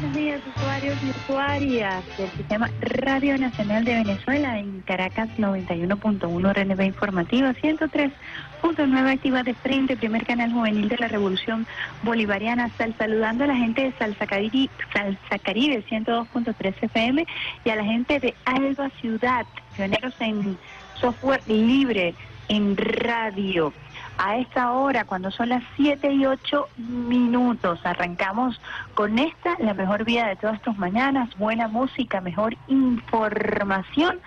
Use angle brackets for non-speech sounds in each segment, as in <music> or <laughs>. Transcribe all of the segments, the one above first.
buenos días, usuarios y usuarias del Sistema Radio Nacional de Venezuela en Caracas 91.1 RNB Informativa, 103.9 Activa de Frente, primer canal juvenil de la Revolución Bolivariana. Sal, saludando a la gente de Salsa Caribe, Salsa Caribe 102.3 FM y a la gente de Alba Ciudad, pioneros en software libre, en radio. A esta hora, cuando son las 7 y 8 minutos, arrancamos con esta, la mejor vía de todas tus mañanas, buena música, mejor información,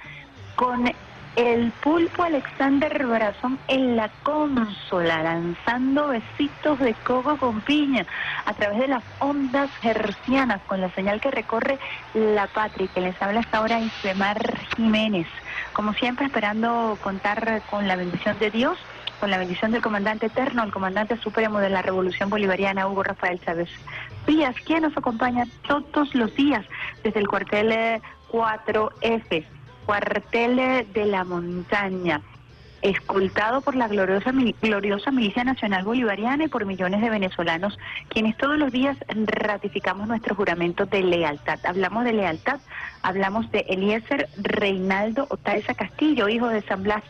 con el pulpo Alexander Brazón en la consola, lanzando besitos de coco con piña a través de las ondas hercianas, con la señal que recorre la patria, que les habla hasta ahora Isbemar Jiménez. Como siempre, esperando contar con la bendición de Dios con la bendición del comandante eterno, el comandante supremo de la Revolución Bolivariana, Hugo Rafael Chávez Díaz, quien nos acompaña todos los días desde el cuartel eh, 4F, cuartel eh, de la montaña, escoltado por la gloriosa, gloriosa milicia nacional bolivariana y por millones de venezolanos, quienes todos los días ratificamos nuestro juramento de lealtad. Hablamos de lealtad, hablamos de Eliezer Reinaldo Otaiza Castillo, hijo de San Blas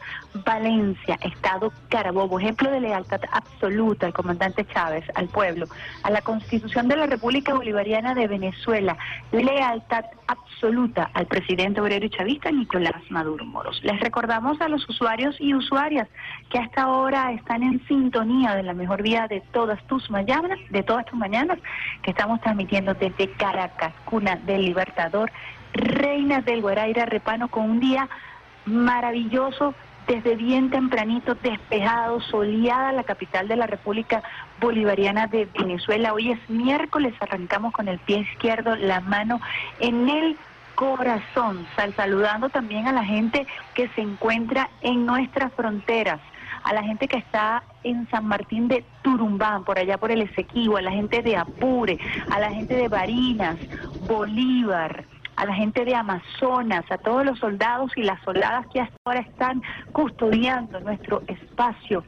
Valencia, Estado Carabobo, ejemplo de lealtad absoluta al comandante Chávez, al pueblo, a la Constitución de la República Bolivariana de Venezuela, lealtad absoluta al presidente obrero y chavista Nicolás Maduro Moros. Les recordamos a los usuarios y usuarias que hasta ahora están en sintonía de la mejor vida de todas tus mañanas, de todas tus mañanas, que estamos transmitiendo desde Caracas, cuna del Libertador, reina del Guaraira Repano, con un día maravilloso desde bien tempranito, despejado, soleada la capital de la República Bolivariana de Venezuela. Hoy es miércoles, arrancamos con el pie izquierdo, la mano en el corazón, sal saludando también a la gente que se encuentra en nuestras fronteras, a la gente que está en San Martín de Turumbán, por allá por el Esequibo, a la gente de Apure, a la gente de Barinas, Bolívar, a la gente de Amazonas, a todos los soldados y las soldadas que hasta ahora están custodiando nuestro espacio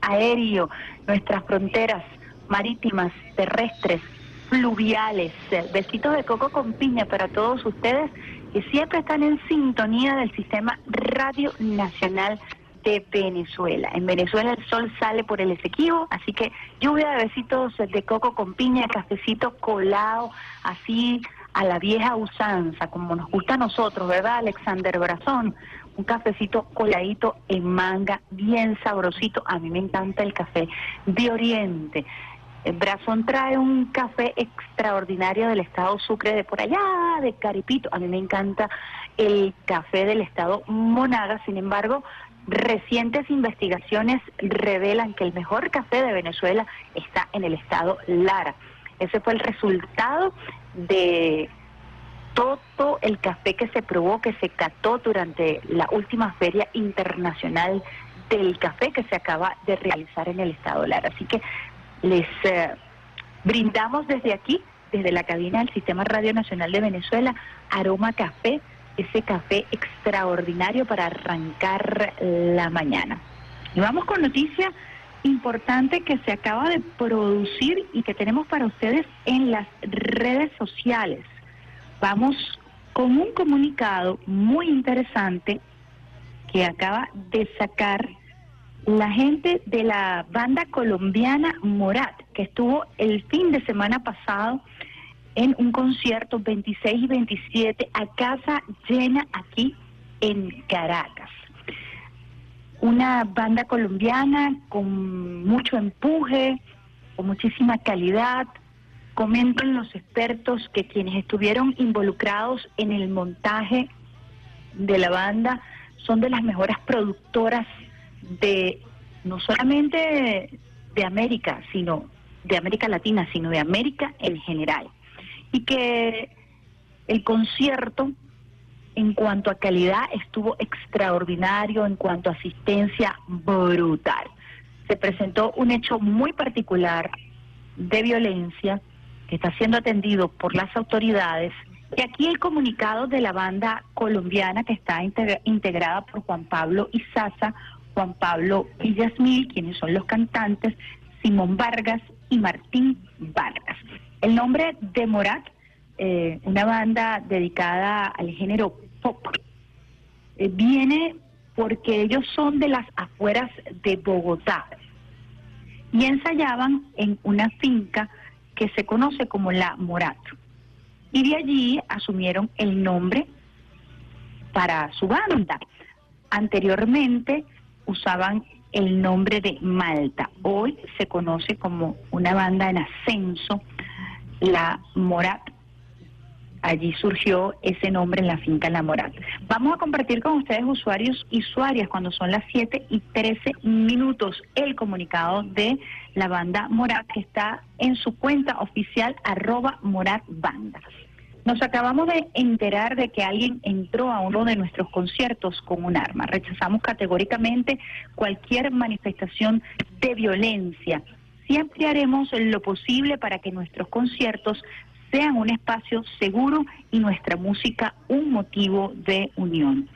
aéreo, nuestras fronteras marítimas, terrestres, fluviales. Besitos de coco con piña para todos ustedes que siempre están en sintonía del sistema Radio Nacional de Venezuela. En Venezuela el sol sale por el Esequibo, así que lluvia de besitos de coco con piña, cafecito colado, así a la vieja usanza, como nos gusta a nosotros, ¿verdad, Alexander Brazón? Un cafecito coladito en manga, bien sabrosito. A mí me encanta el café de Oriente. El Brazón trae un café extraordinario del estado Sucre, de por allá, de Caripito. A mí me encanta el café del estado Monaga, sin embargo, recientes investigaciones revelan que el mejor café de Venezuela está en el estado Lara. Ese fue el resultado de todo el café que se probó, que se cató durante la última feria internacional del café que se acaba de realizar en el estado Lara. Así que les eh, brindamos desde aquí, desde la cabina del Sistema Radio Nacional de Venezuela, Aroma Café, ese café extraordinario para arrancar la mañana. Y vamos con noticia importante que se acaba de producir y que tenemos para ustedes en las redes sociales. Vamos con un comunicado muy interesante que acaba de sacar la gente de la banda colombiana Morat, que estuvo el fin de semana pasado en un concierto 26 y 27 a casa llena aquí en Caracas. Una banda colombiana con mucho empuje, con muchísima calidad. Comentan los expertos que quienes estuvieron involucrados en el montaje de la banda son de las mejores productoras de no solamente de América, sino de América Latina, sino de América en general. Y que el concierto en cuanto a calidad estuvo extraordinario, en cuanto a asistencia brutal. Se presentó un hecho muy particular de violencia que está siendo atendido por las autoridades. Y aquí el comunicado de la banda colombiana que está integrada por Juan Pablo Izaza, Juan Pablo Villasmil, quienes son los cantantes, Simón Vargas y Martín Vargas. El nombre de Morat, eh, una banda dedicada al género eh, viene porque ellos son de las afueras de Bogotá y ensayaban en una finca que se conoce como la Morat. Y de allí asumieron el nombre para su banda. Anteriormente usaban el nombre de Malta. Hoy se conoce como una banda en ascenso, la Morat. Allí surgió ese nombre en la finca La Morat. Vamos a compartir con ustedes, usuarios y usuarias, cuando son las 7 y 13 minutos, el comunicado de la banda Morat que está en su cuenta oficial arroba Morat Banda. Nos acabamos de enterar de que alguien entró a uno de nuestros conciertos con un arma. Rechazamos categóricamente cualquier manifestación de violencia. Siempre haremos lo posible para que nuestros conciertos sean un espacio seguro y nuestra música un motivo de unión.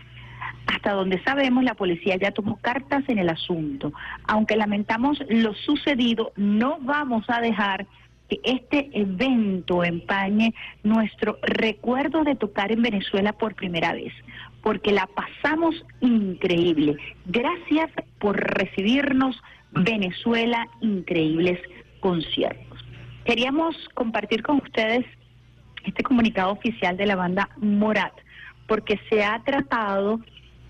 Hasta donde sabemos, la policía ya tomó cartas en el asunto. Aunque lamentamos lo sucedido, no vamos a dejar que este evento empañe nuestro recuerdo de tocar en Venezuela por primera vez, porque la pasamos increíble. Gracias por recibirnos, Venezuela, increíbles conciertos. Queríamos compartir con ustedes este comunicado oficial de la banda Morat, porque se ha tratado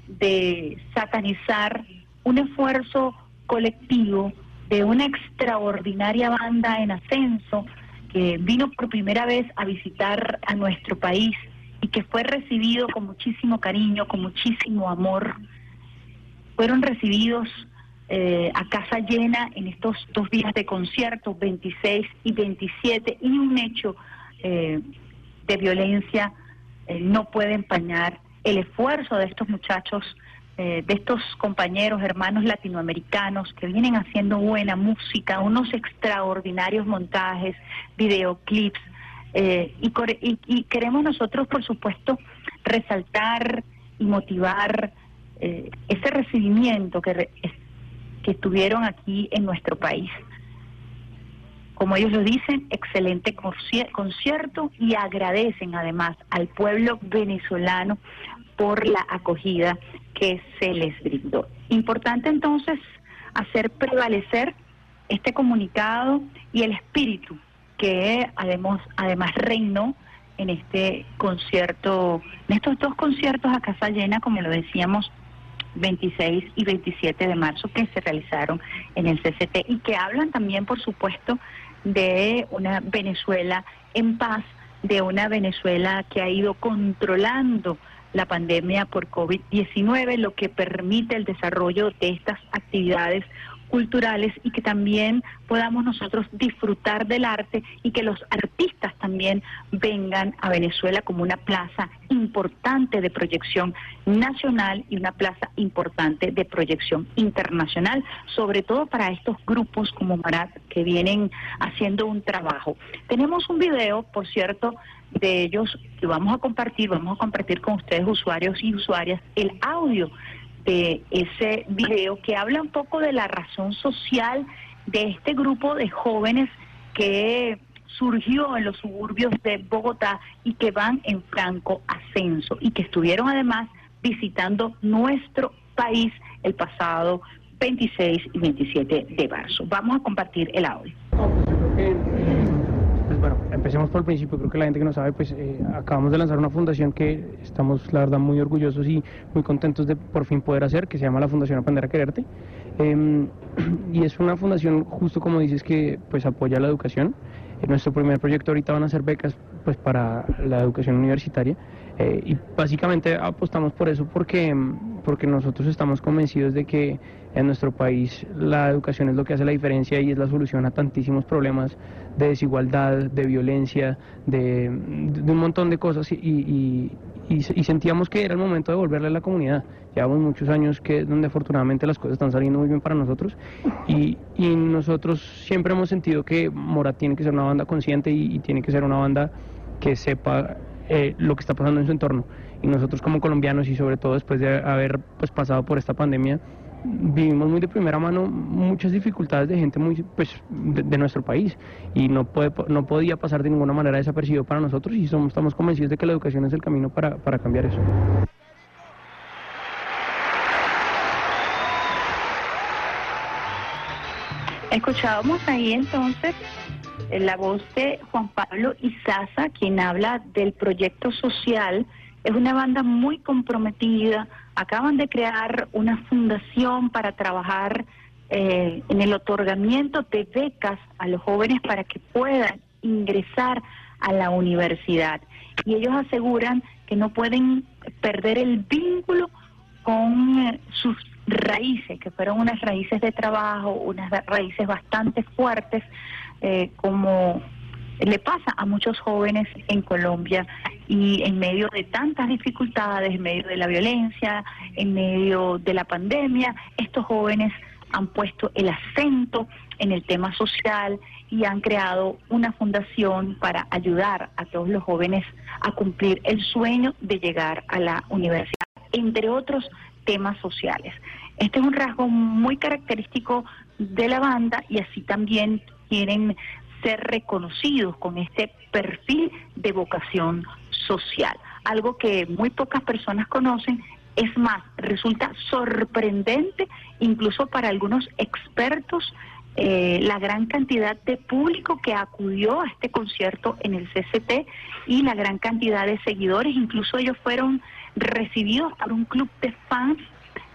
de satanizar un esfuerzo colectivo de una extraordinaria banda en ascenso que vino por primera vez a visitar a nuestro país y que fue recibido con muchísimo cariño, con muchísimo amor. Fueron recibidos eh, a casa llena en estos dos días de conciertos, 26 y 27, y un hecho eh, de violencia eh, no puede empañar el esfuerzo de estos muchachos eh, de estos compañeros, hermanos latinoamericanos que vienen haciendo buena música, unos extraordinarios montajes, videoclips, eh, y, queremos nosotros, por supuesto, resaltar y motivar eh, ese recibimiento que, que tuvieron aquí en nuestro país. Como ellos lo dicen, excelente concierto y agradecen además al pueblo venezolano por la acogida que se les brindó. Importante entonces hacer prevalecer este comunicado y el espíritu que además, además reinó en este concierto, en estos dos conciertos a casa llena, como lo decíamos, 26 y 27 de marzo que se realizaron en el CCT y que hablan también, por supuesto, de una Venezuela en paz, de una Venezuela que ha ido controlando la pandemia por COVID-19, lo que permite el desarrollo de estas actividades culturales y que también podamos nosotros disfrutar del arte y que los artistas también vengan a Venezuela como una plaza importante de proyección nacional y una plaza importante de proyección internacional, sobre todo para estos grupos como Marat que vienen haciendo un trabajo. Tenemos un video, por cierto, de ellos que vamos a compartir, vamos a compartir con ustedes usuarios y usuarias el audio de ese video que habla un poco de la razón social de este grupo de jóvenes que surgió en los suburbios de Bogotá y que van en franco ascenso y que estuvieron además visitando nuestro país el pasado 26 y 27 de marzo. Vamos a compartir el audio. Pues bueno, empecemos por el principio. Creo que la gente que no sabe, pues eh, acabamos de lanzar una fundación que estamos, la verdad, muy orgullosos y muy contentos de por fin poder hacer, que se llama la Fundación Aprender a Quererte. Em, <clears throat> y es una fundación, justo como dices, que pues apoya la educación. Nuestro primer proyecto ahorita van a ser becas pues para la educación universitaria. Eh, y básicamente apostamos por eso porque, porque nosotros estamos convencidos de que en nuestro país la educación es lo que hace la diferencia y es la solución a tantísimos problemas de desigualdad, de violencia, de, un montón de cosas y, y, sentíamos que era el momento de volverle a la comunidad. Llevamos muchos años que donde afortunadamente las cosas están saliendo muy bien para nosotros y, y nosotros siempre hemos sentido que Mora tiene que ser una banda consciente y tiene que ser una banda que sepa eh, lo que está pasando en su entorno. Y nosotros como colombianos y sobre todo después de haber pues, pasado por esta pandemia, vivimos muy de primera mano muchas dificultades de gente muy pues de, nuestro país y no puede no podía pasar de ninguna manera desapercibido para nosotros y somos, estamos convencidos de que la educación es el camino para, para cambiar eso. Escuchábamos ahí entonces la voz de Juan Pablo Izaza, quien habla del proyecto social. Es una banda muy comprometida. Acaban de crear una fundación para trabajar eh, en el otorgamiento de becas a los jóvenes para que puedan ingresar a la universidad. Y ellos aseguran que no pueden perder el vínculo con eh, sus raíces, que fueron unas raíces de trabajo, unas raíces bastante fuertes, eh, como le pasa a muchos jóvenes en Colombia y en medio de tantas dificultades, en medio de la violencia, en medio de la pandemia, estos jóvenes han puesto el acento en el tema social y han creado una fundación para ayudar a todos los jóvenes a cumplir el sueño de llegar a la universidad, entre otros temas sociales. Este es un rasgo muy característico de la banda y así también quieren ser reconocidos con este perfil de vocación social, algo que muy pocas personas conocen. Es más, resulta sorprendente incluso para algunos expertos eh, la gran cantidad de público que acudió a este concierto en el CCT y la gran cantidad de seguidores, incluso ellos fueron recibidos por un club de fans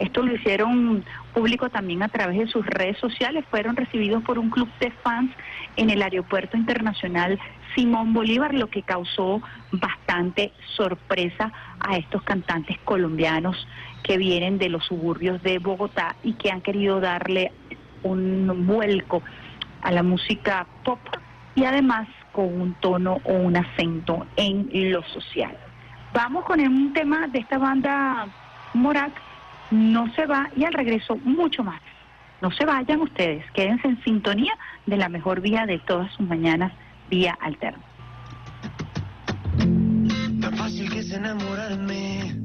esto lo hicieron público también a través de sus redes sociales. Fueron recibidos por un club de fans en el aeropuerto internacional Simón Bolívar, lo que causó bastante sorpresa a estos cantantes colombianos que vienen de los suburbios de Bogotá y que han querido darle un vuelco a la música pop y además con un tono o un acento en lo social. Vamos con un tema de esta banda Morat no se va y al regreso mucho más. No se vayan ustedes, quédense en sintonía de la mejor vía de todas sus mañanas, vía alterna. Tan fácil que es enamorarme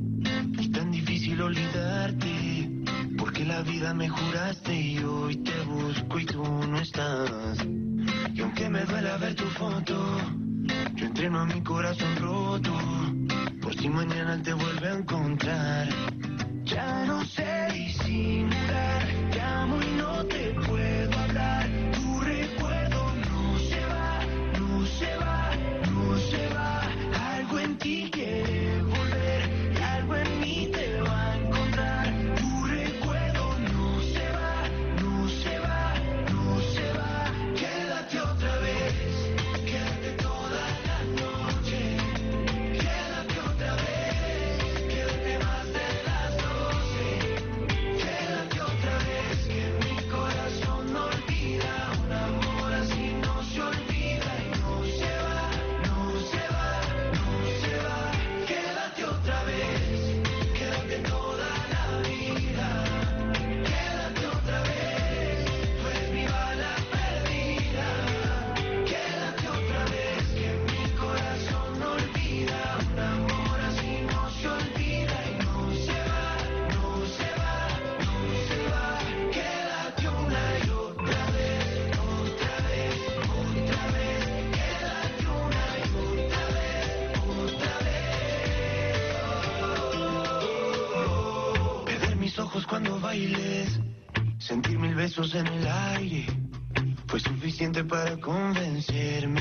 y tan difícil olvidarte, porque la vida me juraste y hoy te busco y tú no estás. Y aunque me duela ver tu foto, yo entreno a mi corazón roto, por si mañana te vuelve a encontrar. Ya no sé disimular, llamo y no te puedo fue suficiente para convencerme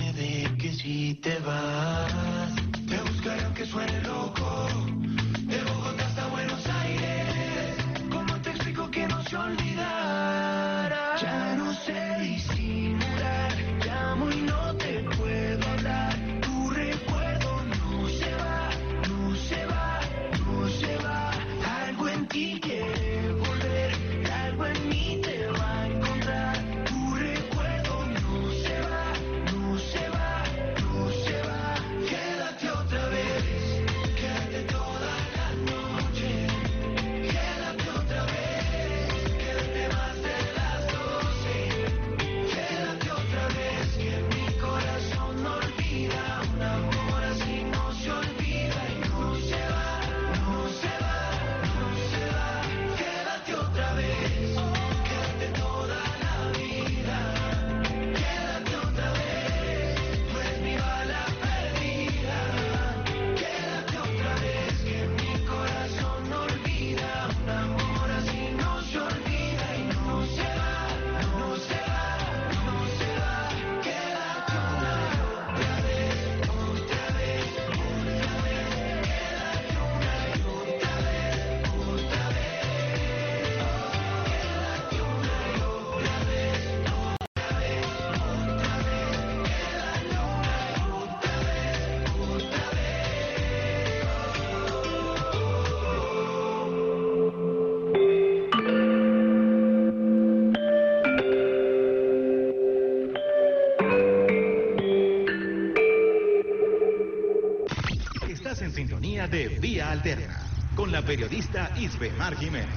periodista Isbe Mar Jiménez.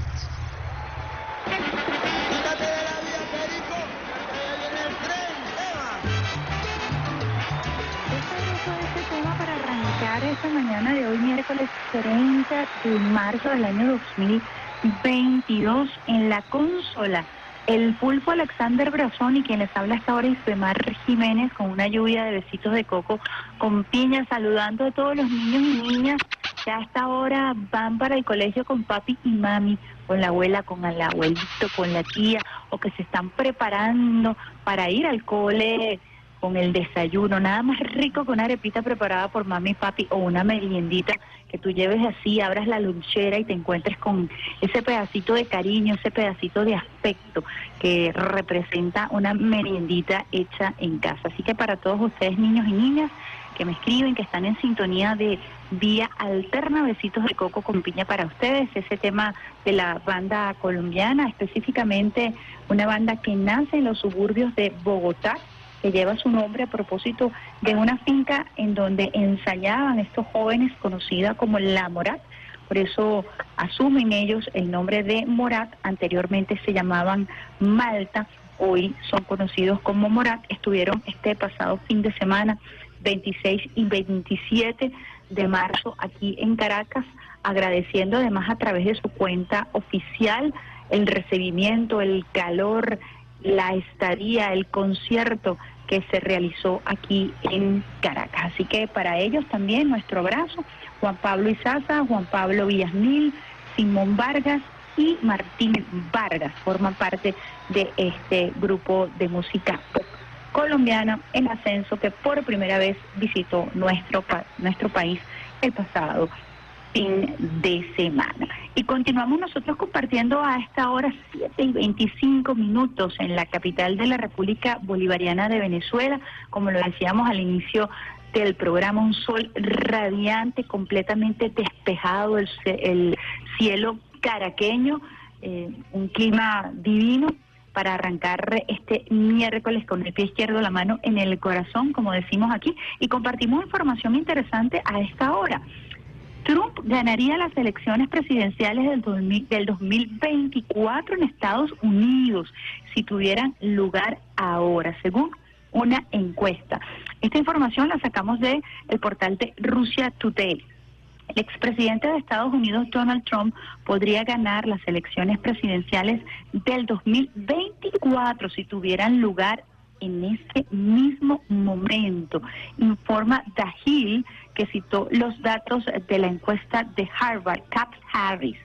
Quítate de la vía, Perico. Que viene el tren. Eva. Este es este tema para arrancar esta mañana de hoy, miércoles 30 de marzo del año 2022, en la consola. El pulpo Alexander Brazón y quien les habla hasta ahora Isbemar Jiménez con una lluvia de besitos de coco con piña, saludando a todos los niños y niñas que a esta hora van para el colegio con papi y mami, con la abuela, con el abuelito, con la tía, o que se están preparando para ir al cole con el desayuno, nada más rico que una arepita preparada por mami y papi o una meriendita que tú lleves así, abras la lonchera y te encuentres con ese pedacito de cariño, ese pedacito de aspecto que representa una meriendita hecha en casa. Así que para todos ustedes, niños y niñas, que me escriben, que están en sintonía de Vía Alterna, besitos de coco con piña para ustedes, ese tema de la banda colombiana, específicamente una banda que nace en los suburbios de Bogotá, que lleva su nombre a propósito de una finca en donde ensayaban estos jóvenes conocida como La Morat. Por eso asumen ellos el nombre de Morat. Anteriormente se llamaban Malta, hoy son conocidos como Morat. Estuvieron este pasado fin de semana, 26 y 27 de marzo, aquí en Caracas, agradeciendo además a través de su cuenta oficial el recibimiento, el calor, la estadía, el concierto que se realizó aquí en Caracas. Así que para ellos también nuestro abrazo, Juan Pablo Izaza, Juan Pablo Villasmil, Simón Vargas y Martín Vargas forman parte de este grupo de música pop colombiana en ascenso que por primera vez visitó nuestro, nuestro país el pasado fin de semana. Y continuamos nosotros compartiendo a esta hora 7 y 25 minutos en la capital de la República Bolivariana de Venezuela, como lo decíamos al inicio del programa, un sol radiante, completamente despejado, el, el cielo caraqueño, eh, un clima divino para arrancar este miércoles con el pie izquierdo, la mano en el corazón, como decimos aquí, y compartimos información interesante a esta hora. Trump ganaría las elecciones presidenciales del, 2000 del 2024 en Estados Unidos si tuvieran lugar ahora, según una encuesta. Esta información la sacamos de el portal de Rusia Today. El expresidente de Estados Unidos, Donald Trump, podría ganar las elecciones presidenciales del 2024 si tuvieran lugar en este mismo momento, informa The Hill, que citó los datos de la encuesta de Harvard, Cap Harris.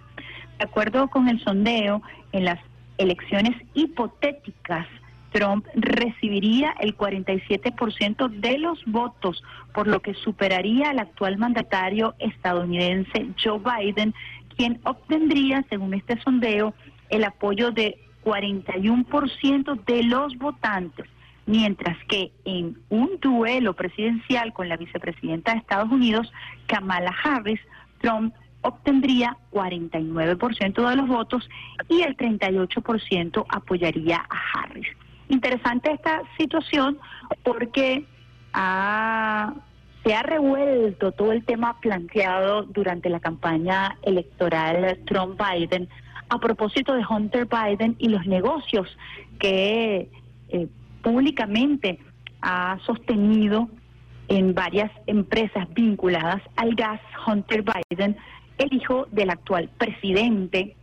De acuerdo con el sondeo, en las elecciones hipotéticas, Trump recibiría el 47% de los votos, por lo que superaría al actual mandatario estadounidense Joe Biden, quien obtendría, según este sondeo, el apoyo de 41% de los votantes, mientras que en un duelo presidencial con la vicepresidenta de Estados Unidos, Kamala Harris, Trump obtendría 49% de los votos y el 38% apoyaría a Harris. Interesante esta situación porque se ha revuelto todo el tema planteado durante la campaña electoral Trump-Biden a propósito de Hunter Biden y los negocios que eh, públicamente ha sostenido en varias empresas vinculadas al gas Hunter Biden, el hijo del actual presidente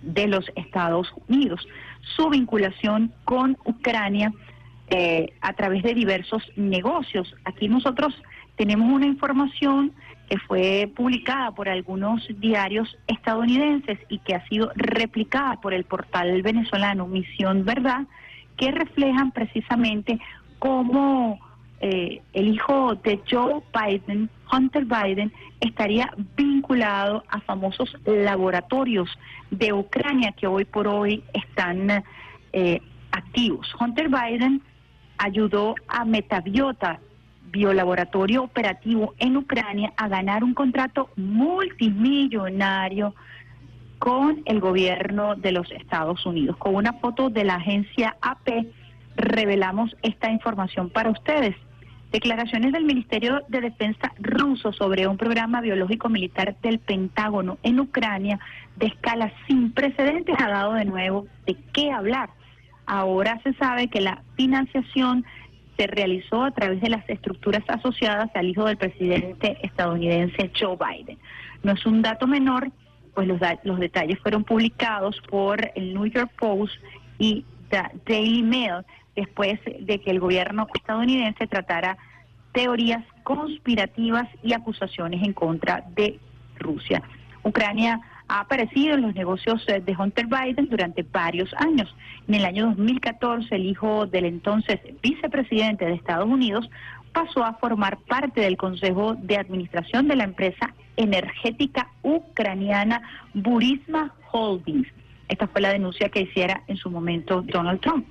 de los Estados Unidos. Su vinculación con Ucrania eh, a través de diversos negocios. Aquí nosotros tenemos una información que fue publicada por algunos diarios estadounidenses y que ha sido replicada por el portal venezolano Misión Verdad, que reflejan precisamente cómo eh, el hijo de Joe Biden, Hunter Biden, estaría vinculado a famosos laboratorios de Ucrania que hoy por hoy están eh, activos. Hunter Biden ayudó a Metabiota, biolaboratorio operativo en Ucrania, a ganar un contrato multimillonario con el gobierno de los Estados Unidos. Con una foto de la agencia AP revelamos esta información para ustedes. Declaraciones del Ministerio de Defensa ruso sobre un programa biológico militar del Pentágono en Ucrania de escala sin precedentes ha dado de nuevo de qué hablar. Ahora se sabe que la financiación se realizó a través de las estructuras asociadas al hijo del presidente estadounidense Joe Biden. No es un dato menor, pues los, los detalles fueron publicados por el New York Post y The Daily Mail después de que el gobierno estadounidense tratara teorías conspirativas y acusaciones en contra de Rusia. Ucrania ha aparecido en los negocios eh, de Hunter Biden durante varios años. En el año 2014, el hijo del entonces vicepresidente de Estados Unidos pasó a formar parte del Consejo de Administración de la empresa energética ucraniana Burisma Holdings. Esta fue la denuncia que hiciera en su momento Donald Trump.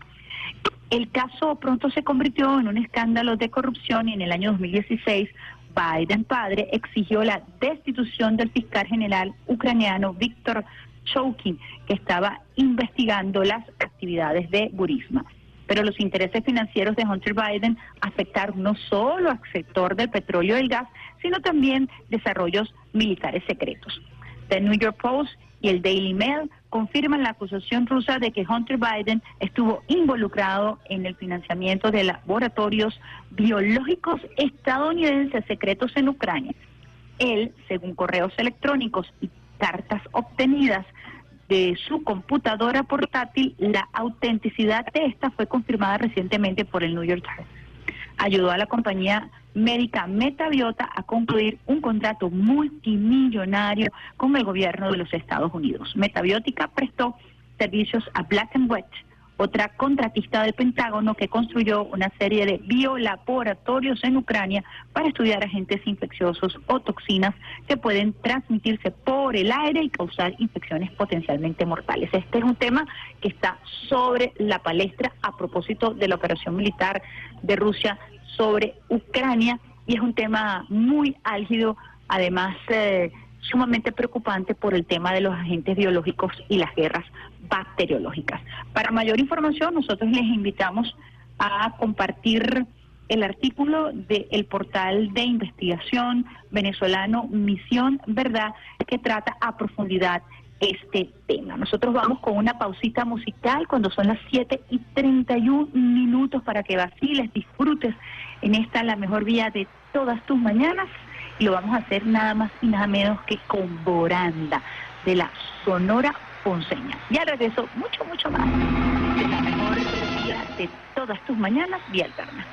El caso pronto se convirtió en un escándalo de corrupción y en el año 2016 Biden padre exigió la destitución del fiscal general ucraniano Víctor Choukin, que estaba investigando las actividades de Burisma. Pero los intereses financieros de Hunter Biden afectaron no solo al sector del petróleo y el gas, sino también desarrollos militares secretos. The New York Post y el Daily Mail confirman la acusación rusa de que Hunter Biden estuvo involucrado en el financiamiento de laboratorios biológicos estadounidenses secretos en Ucrania. Él, según correos electrónicos y cartas obtenidas de su computadora portátil, la autenticidad de esta fue confirmada recientemente por el New York Times. Ayudó a la compañía médica Metabiota a concluir un contrato multimillonario con el gobierno de los Estados Unidos. Metabiótica prestó servicios a Black White, otra contratista del Pentágono que construyó una serie de biolaboratorios en Ucrania para estudiar agentes infecciosos o toxinas que pueden transmitirse por el aire y causar infecciones potencialmente mortales. Este es un tema que está sobre la palestra a propósito de la operación militar de Rusia sobre Ucrania y es un tema muy álgido, además eh, sumamente preocupante por el tema de los agentes biológicos y las guerras bacteriológicas. Para mayor información, nosotros les invitamos a compartir el artículo del portal de investigación venezolano Misión Verdad, que trata a profundidad este tema. Nosotros vamos con una pausita musical cuando son las 7 y 31 minutos para que vaciles, disfrutes en esta la mejor vía de todas tus mañanas lo vamos a hacer nada más y nada menos que con Boranda de la Sonora Ponceña. Ya regreso mucho, mucho más de la mejor vía de todas tus mañanas, vía alterna.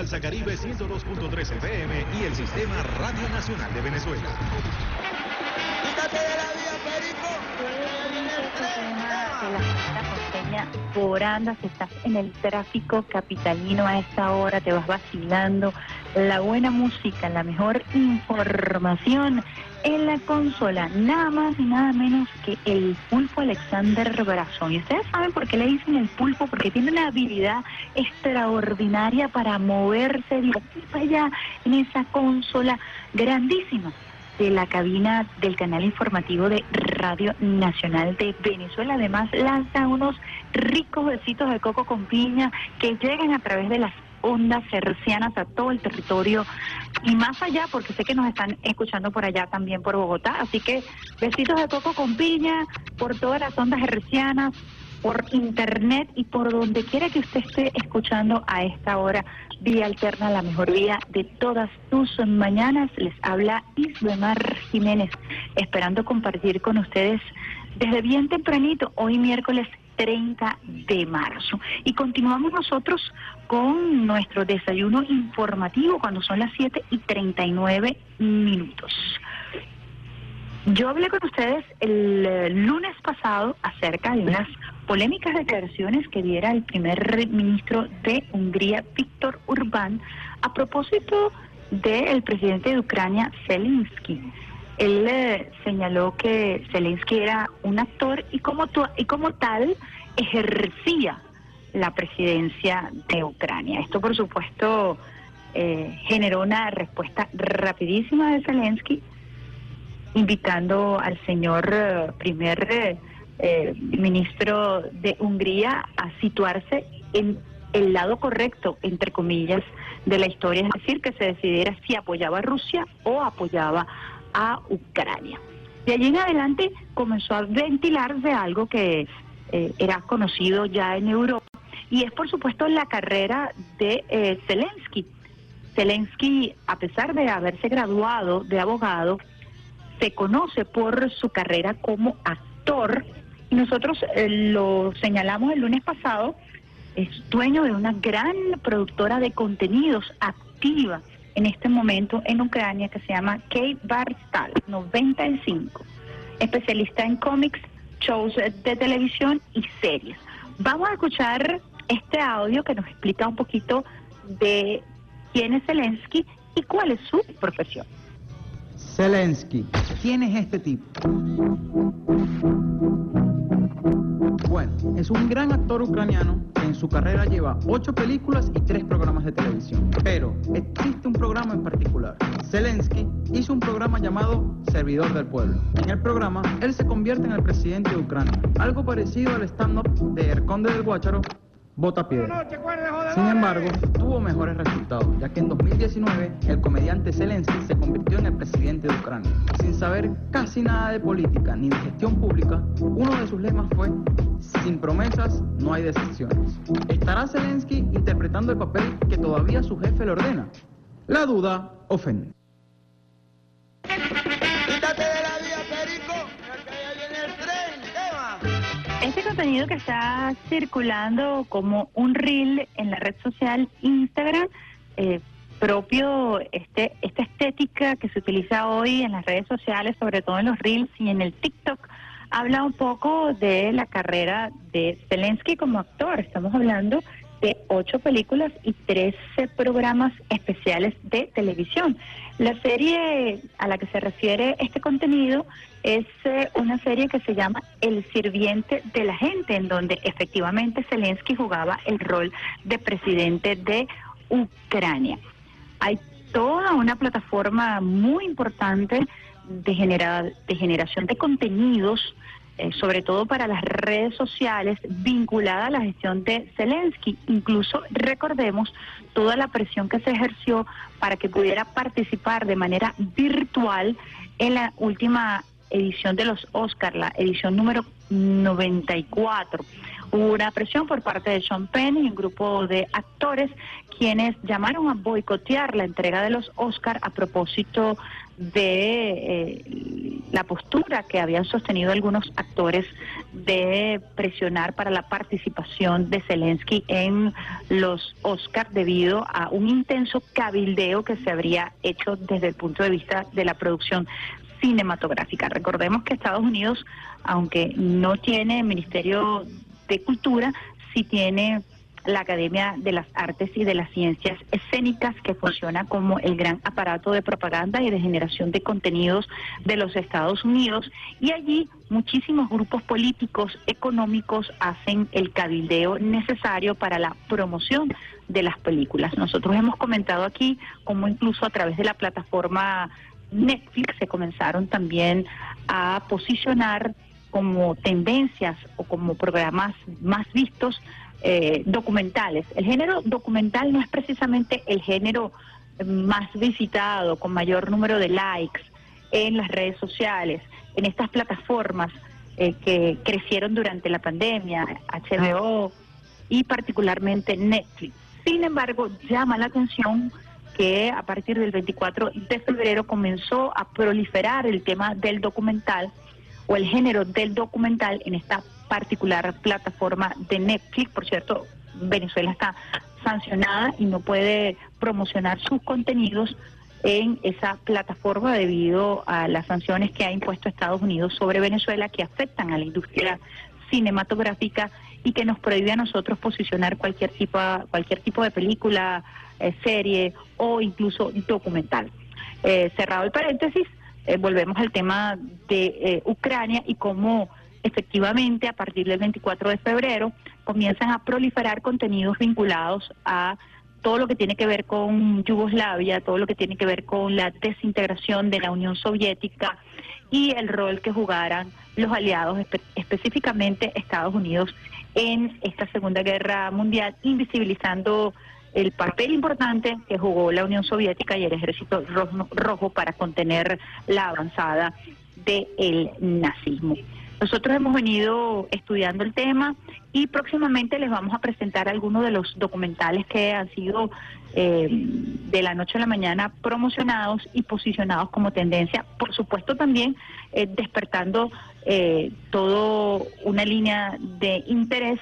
Salsa Caribe 102.3 FM y el Sistema Radio Nacional de Venezuela. Quítate de la vía, perico. La si estás en el tráfico capitalino a esta hora, te vas vacilando. La buena música, la mejor información en la consola, nada más y nada menos que el pulpo Alexander Brazón. Y ustedes saben por qué le dicen el pulpo, porque tiene una habilidad extraordinaria para moverse de aquí para allá en esa consola grandísima de la cabina del canal informativo de Radio Nacional de Venezuela. Además, lanza unos ricos besitos de coco con piña que llegan a través de las ondas hercianas a todo el territorio y más allá, porque sé que nos están escuchando por allá también por Bogotá. Así que besitos de coco con piña por todas las ondas hercianas, por internet y por donde quiera que usted esté escuchando a esta hora. Vía alterna, la mejor vía de todas tus mañanas. Les habla Isbemar Jiménez, esperando compartir con ustedes desde bien tempranito, hoy miércoles 30 de marzo. Y continuamos nosotros con nuestro desayuno informativo cuando son las 7 y 39 minutos. Yo hablé con ustedes el eh, lunes pasado acerca de unas polémicas declaraciones que diera el primer ministro de Hungría, Víctor Urbán, a propósito del presidente de Ucrania, Zelensky. Él eh, señaló que Zelensky era un actor y como, y como tal ejercía la presidencia de Ucrania. Esto, por supuesto, eh, generó una respuesta rapidísima de Zelensky, invitando al señor eh, primer eh, eh, ministro de Hungría a situarse en el lado correcto, entre comillas, de la historia, es decir, que se decidiera si apoyaba a Rusia o apoyaba a Ucrania. De allí en adelante comenzó a ventilarse algo que eh, era conocido ya en Europa y es por supuesto la carrera de eh, Zelensky. Zelensky, a pesar de haberse graduado de abogado, se conoce por su carrera como actor y nosotros eh, lo señalamos el lunes pasado, es dueño de una gran productora de contenidos activa en este momento en Ucrania que se llama Kate Barstal 95, especialista en cómics, shows de televisión y series. Vamos a escuchar este audio que nos explica un poquito de quién es Zelensky y cuál es su profesión. Zelensky. ¿Quién es este tipo? Bueno, es un gran actor ucraniano que en su carrera lleva ocho películas y tres programas de televisión. Pero existe un programa en particular. Zelensky hizo un programa llamado Servidor del Pueblo. En el programa, él se convierte en el presidente de Ucrania. Algo parecido al stand-up de El Conde del Guácharo, Bota Piedra. Sin embargo, tuvo mejores resultados, ya que en 2019 el comediante Zelensky se convirtió en el presidente de Ucrania. Sin saber casi nada de política ni de gestión pública, uno de sus lemas fue, sin promesas no hay decisiones. ¿Estará Zelensky interpretando el papel que todavía su jefe le ordena? La duda ofende. Este contenido que está circulando como un reel en la red social Instagram, eh, propio este esta estética que se utiliza hoy en las redes sociales, sobre todo en los reels y en el TikTok, habla un poco de la carrera de Zelensky como actor. Estamos hablando de ocho películas y trece programas especiales de televisión. La serie a la que se refiere este contenido es eh, una serie que se llama El sirviente de la gente, en donde efectivamente Zelensky jugaba el rol de presidente de Ucrania. Hay toda una plataforma muy importante de, generar, de generación de contenidos, eh, sobre todo para las redes sociales, vinculada a la gestión de Zelensky. Incluso recordemos toda la presión que se ejerció para que pudiera participar de manera virtual en la última edición de los Oscar, la edición número 94. Hubo una presión por parte de Sean Penn y un grupo de actores quienes llamaron a boicotear la entrega de los Oscar a propósito de eh, la postura que habían sostenido algunos actores de presionar para la participación de Zelensky en los Oscar debido a un intenso cabildeo que se habría hecho desde el punto de vista de la producción cinematográfica. Recordemos que Estados Unidos, aunque no tiene ministerio de Cultura sí tiene la Academia de las Artes y de las Ciencias Escénicas, que funciona como el gran aparato de propaganda y de generación de contenidos de los Estados Unidos. Y allí muchísimos grupos políticos, económicos, hacen el cabildeo necesario para la promoción de las películas. Nosotros hemos comentado aquí cómo incluso a través de la plataforma Netflix se comenzaron también a posicionar como tendencias o como programas más vistos eh, documentales. El género documental no es precisamente el género más visitado, con mayor número de likes en las redes sociales, en estas plataformas eh, que crecieron durante la pandemia, HBO y particularmente Netflix. Sin embargo, llama la atención que a partir del 24 de febrero comenzó a proliferar el tema del documental o el género del documental en esta particular plataforma de Netflix. Por cierto, Venezuela está sancionada y no puede promocionar sus contenidos en esa plataforma debido a las sanciones que ha impuesto Estados Unidos sobre Venezuela que afectan a la industria cinematográfica y que nos prohíbe a nosotros posicionar cualquier tipo cualquier tipo de película, eh, serie o incluso documental. Eh, cerrado el paréntesis, eh, volvemos al tema de eh, Ucrania y cómo efectivamente a partir del 24 de febrero comienzan a proliferar contenidos vinculados a todo lo que tiene que ver con Yugoslavia, todo lo que tiene que ver con la desintegración de la Unión Soviética y el rol que jugaran los aliados, espe- específicamente Estados Unidos, en esta Segunda Guerra Mundial, invisibilizando el papel importante que jugó la Unión Soviética y el Ejército Rojo, rojo para contener la avanzada del nazismo. Nosotros hemos venido estudiando el tema y próximamente les vamos a presentar algunos de los documentales que han sido eh, de la noche a la mañana promocionados y posicionados como tendencia. Por supuesto también eh, despertando eh, todo una línea de interés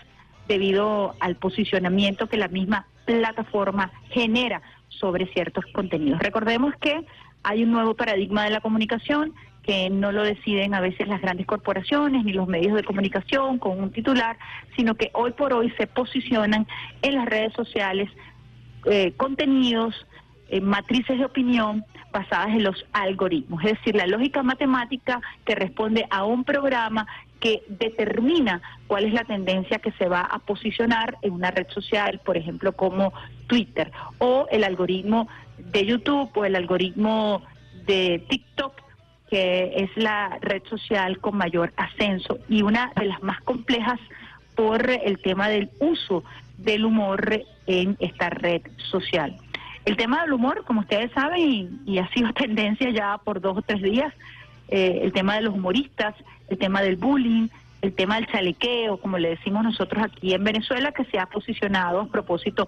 debido al posicionamiento que la misma plataforma genera sobre ciertos contenidos. Recordemos que hay un nuevo paradigma de la comunicación que no lo deciden a veces las grandes corporaciones ni los medios de comunicación con un titular, sino que hoy por hoy se posicionan en las redes sociales eh, contenidos, eh, matrices de opinión basadas en los algoritmos, es decir, la lógica matemática que responde a un programa que determina cuál es la tendencia que se va a posicionar en una red social, por ejemplo, como Twitter, o el algoritmo de YouTube o el algoritmo de TikTok, que es la red social con mayor ascenso y una de las más complejas por el tema del uso del humor en esta red social. El tema del humor, como ustedes saben, y, ha sido <laughs> tendencia ya por dos o tres días, eh, el tema de los humoristas, el tema del bullying, el tema del chalequeo, como le decimos nosotros aquí en Venezuela, que se ha posicionado a propósito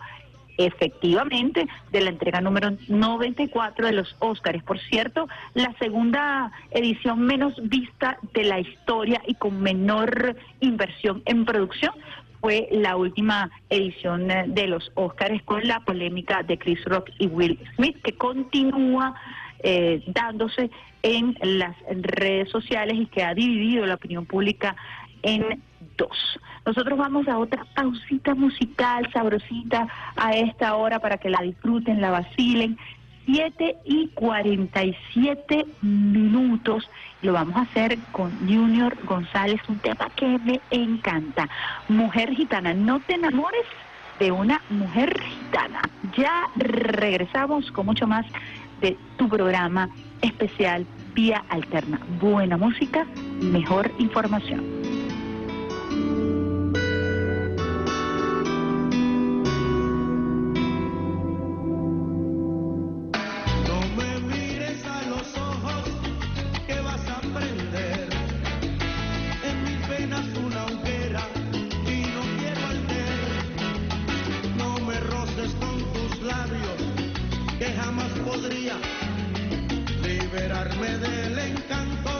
efectivamente de la entrega número 94 de los Óscares. Por cierto, la segunda edición menos vista de la historia y con menor inversión en producción fue la última edición eh, de los Óscares con la polémica de Chris Rock y Will Smith, que continúa eh, dándose en las redes sociales y que ha dividido la opinión pública en dos. Nosotros vamos a otra pausita musical sabrosita a esta hora para que la disfruten, la vacilen. 7 y 47 minutos. Lo vamos a hacer con Junior González, un tema que me encanta. Mujer gitana, no te enamores de una mujer gitana. Ya regresamos con mucho más de tu programa especial Vía Alterna. Buena música, mejor información. Del encanto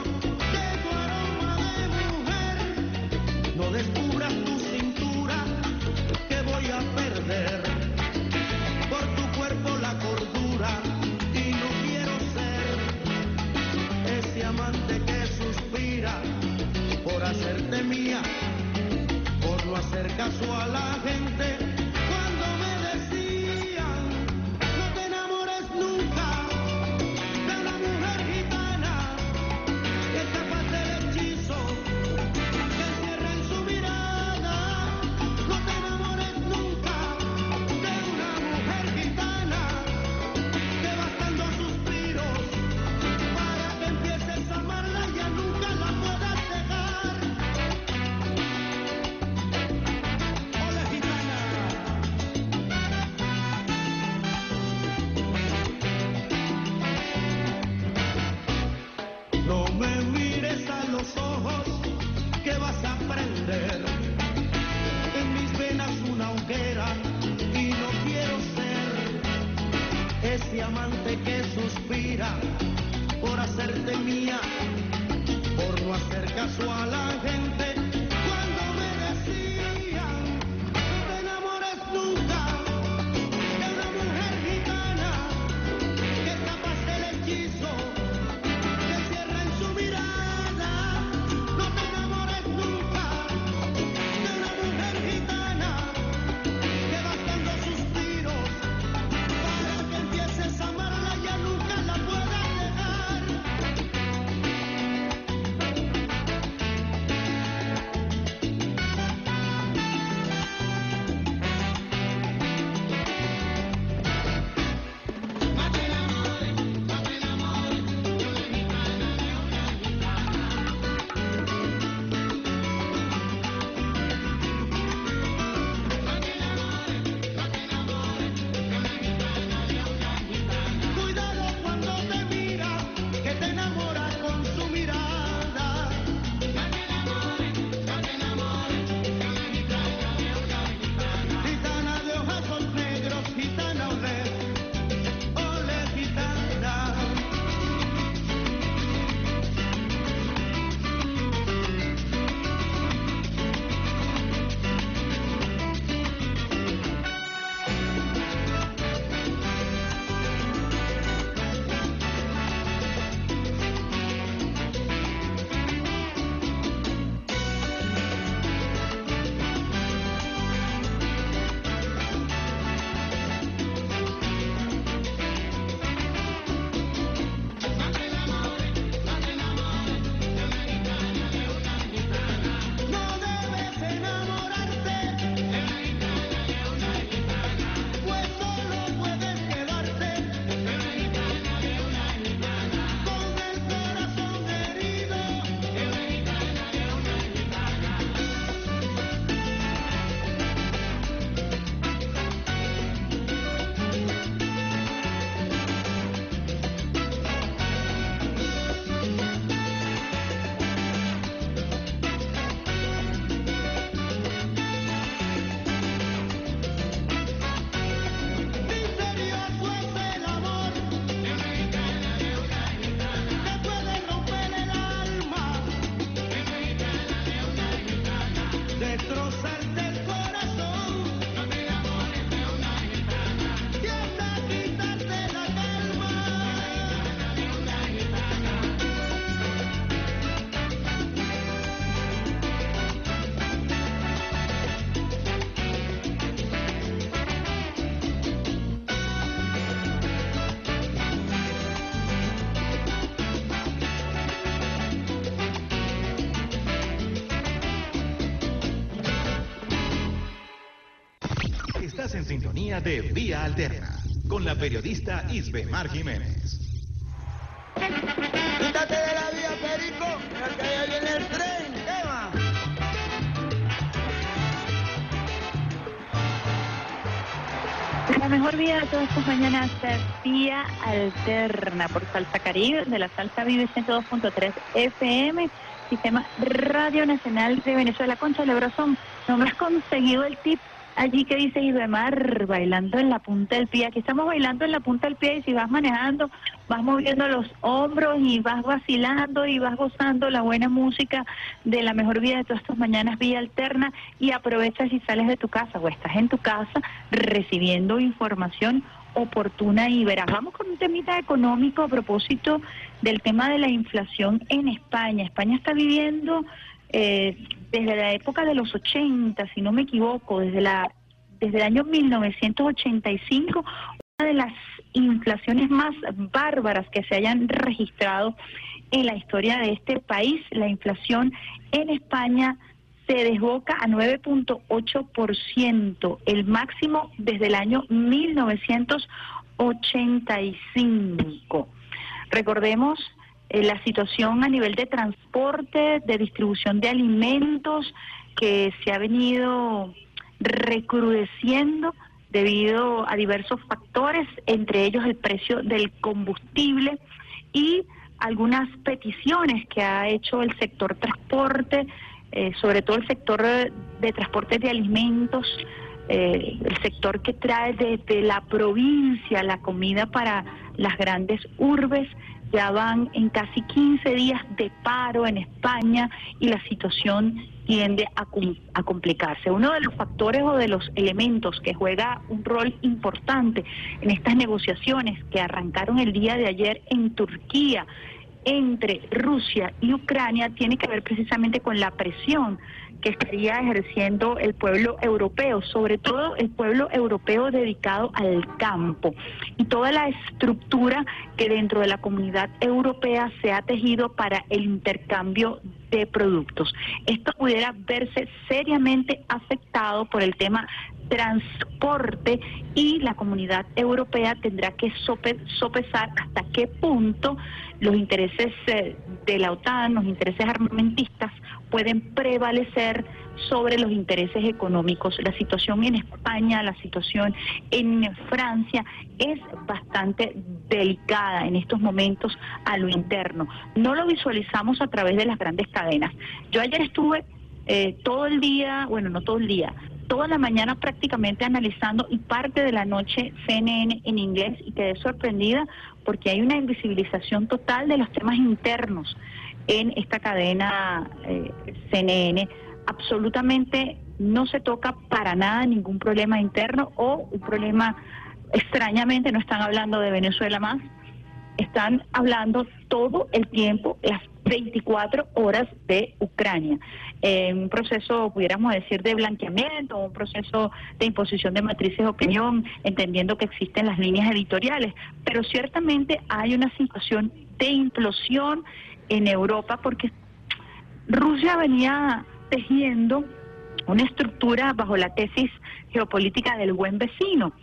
Vía Alterna con la periodista Isbemar Jiménez. Quítate de la vía, Perico, que ya viene el tren. ¿Qué va? La mejor vida de todas estas mañanas es Vía Alterna por Salsa Caribe, de la Salsa Vive 102.3 FM, Sistema Radio Nacional de Venezuela. Concha Lebrosón, no me has conseguido el tip allí que dice Ibemar bailando en la punta del pie. Aquí estamos bailando en la punta del pie y si vas manejando, vas moviendo los hombros y vas vacilando y vas gozando la buena música de la mejor vida de todas estas mañanas, vía alterna, y aprovechas si sales de tu casa o estás en tu casa recibiendo información oportuna y veraz. Vamos con un temita económico a propósito del tema de la inflación en España. España está viviendo eh, desde la época de los 80, si no me equivoco, desde la desde el año 1985, una de las inflaciones más bárbaras que se hayan registrado en la historia de este país. La inflación en España se desboca a 9.8%, el máximo desde el año 1985. Recordemos eh, la situación a nivel de transporte, de distribución de alimentos, que se ha venido recrudeciendo debido a diversos factores, entre ellos el precio del combustible y algunas peticiones que ha hecho el sector transporte, eh, sobre todo el sector de, transporte de alimentos, eh, el sector que trae desde la provincia la comida para las grandes urbes, ya van en casi 15 días de paro en España y la situación tiende a, a complicarse. Uno de los factores o de los elementos que juega un rol importante en estas negociaciones que arrancaron el día de ayer en Turquía entre Rusia y Ucrania tiene que ver precisamente con la presión que estaría ejerciendo el pueblo europeo, sobre todo el pueblo europeo dedicado al campo y toda la estructura que dentro de la comunidad europea se ha tejido para el intercambio de productos. Esto pudiera verse seriamente afectado por el tema transporte y la comunidad europea tendrá que sope- sopesar hasta qué punto los intereses eh, de la OTAN, los intereses armamentistas pueden prevalecer sobre los intereses económicos. La situación en España, la situación en Francia es bastante delicada en estos momentos a lo interno. No lo visualizamos a través de las grandes cadenas. Yo ayer estuve eh, todo el día, bueno, no todo el día, toda la mañana prácticamente analizando y parte de la noche CNN en inglés y quedé sorprendida porque hay una invisibilización total de los temas internos en esta cadena eh, CNN. Absolutamente no se toca para nada ningún problema interno o un problema, extrañamente no están hablando de Venezuela más, están hablando todo el tiempo, las 24 horas de Ucrania. Eh, un proceso, pudiéramos decir, de blanqueamiento, un proceso de imposición de matrices de opinión, entendiendo que existen las líneas editoriales, pero ciertamente hay una situación de implosión en Europa porque Rusia venía tejiendo una estructura bajo la tesis geopolítica del buen vecino.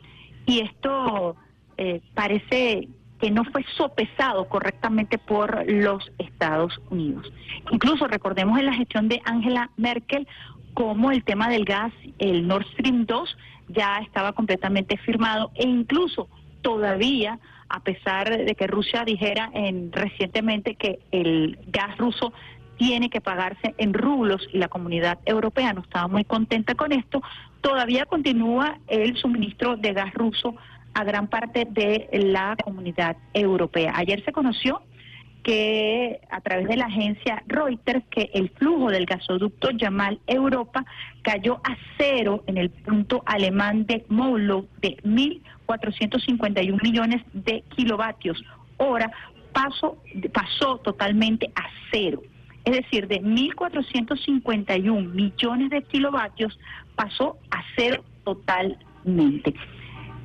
Y esto eh, parece que no fue sopesado correctamente por los Estados Unidos. Incluso recordemos en la gestión de Angela Merkel cómo el tema del gas, el Nord Stream 2, ya estaba completamente firmado e incluso todavía, a pesar de que Rusia dijera en, recientemente que el gas ruso tiene que pagarse en rublos y la comunidad europea no estaba muy contenta con esto, todavía continúa el suministro de gas ruso a gran parte de la comunidad europea. Ayer se conoció que a través de la agencia Reuters que el flujo del gasoducto Yamal Europa cayó a cero en el punto alemán de Molo de 1.451 millones de kilovatios hora, paso, pasó totalmente a cero. Es decir, de 1.451 millones de kilovatios pasó a cero totalmente.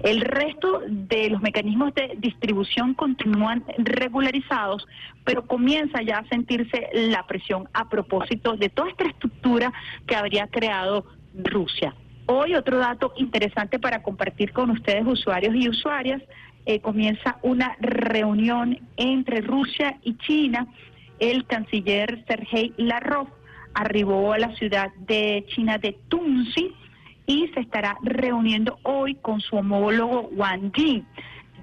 El resto de los mecanismos de distribución continúan regularizados, pero comienza ya a sentirse la presión a propósito de toda esta estructura que habría creado Rusia. Hoy otro dato interesante para compartir con ustedes usuarios y usuarias, eh, comienza una reunión entre Rusia y China. El canciller Sergei Lavrov arribó a la ciudad de China de Tunxi y se estará reuniendo hoy con su homólogo Wang Yi.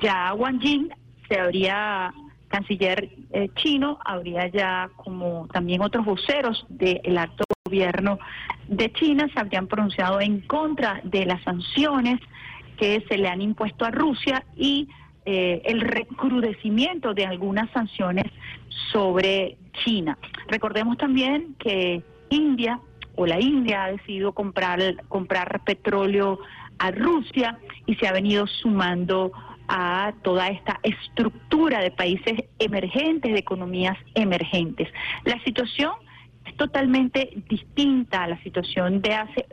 Ya Wang Yi se habría, canciller eh, chino, habría ya como también otros voceros del alto gobierno de China se habrían pronunciado en contra de las sanciones que se le han impuesto a Rusia y eh, el recrudecimiento de algunas sanciones sobre China. Recordemos también que India o la India ha decidido comprar, comprar petróleo a Rusia y se ha venido sumando a toda esta estructura de países emergentes, de economías emergentes. La situación es totalmente distinta a la situación de hace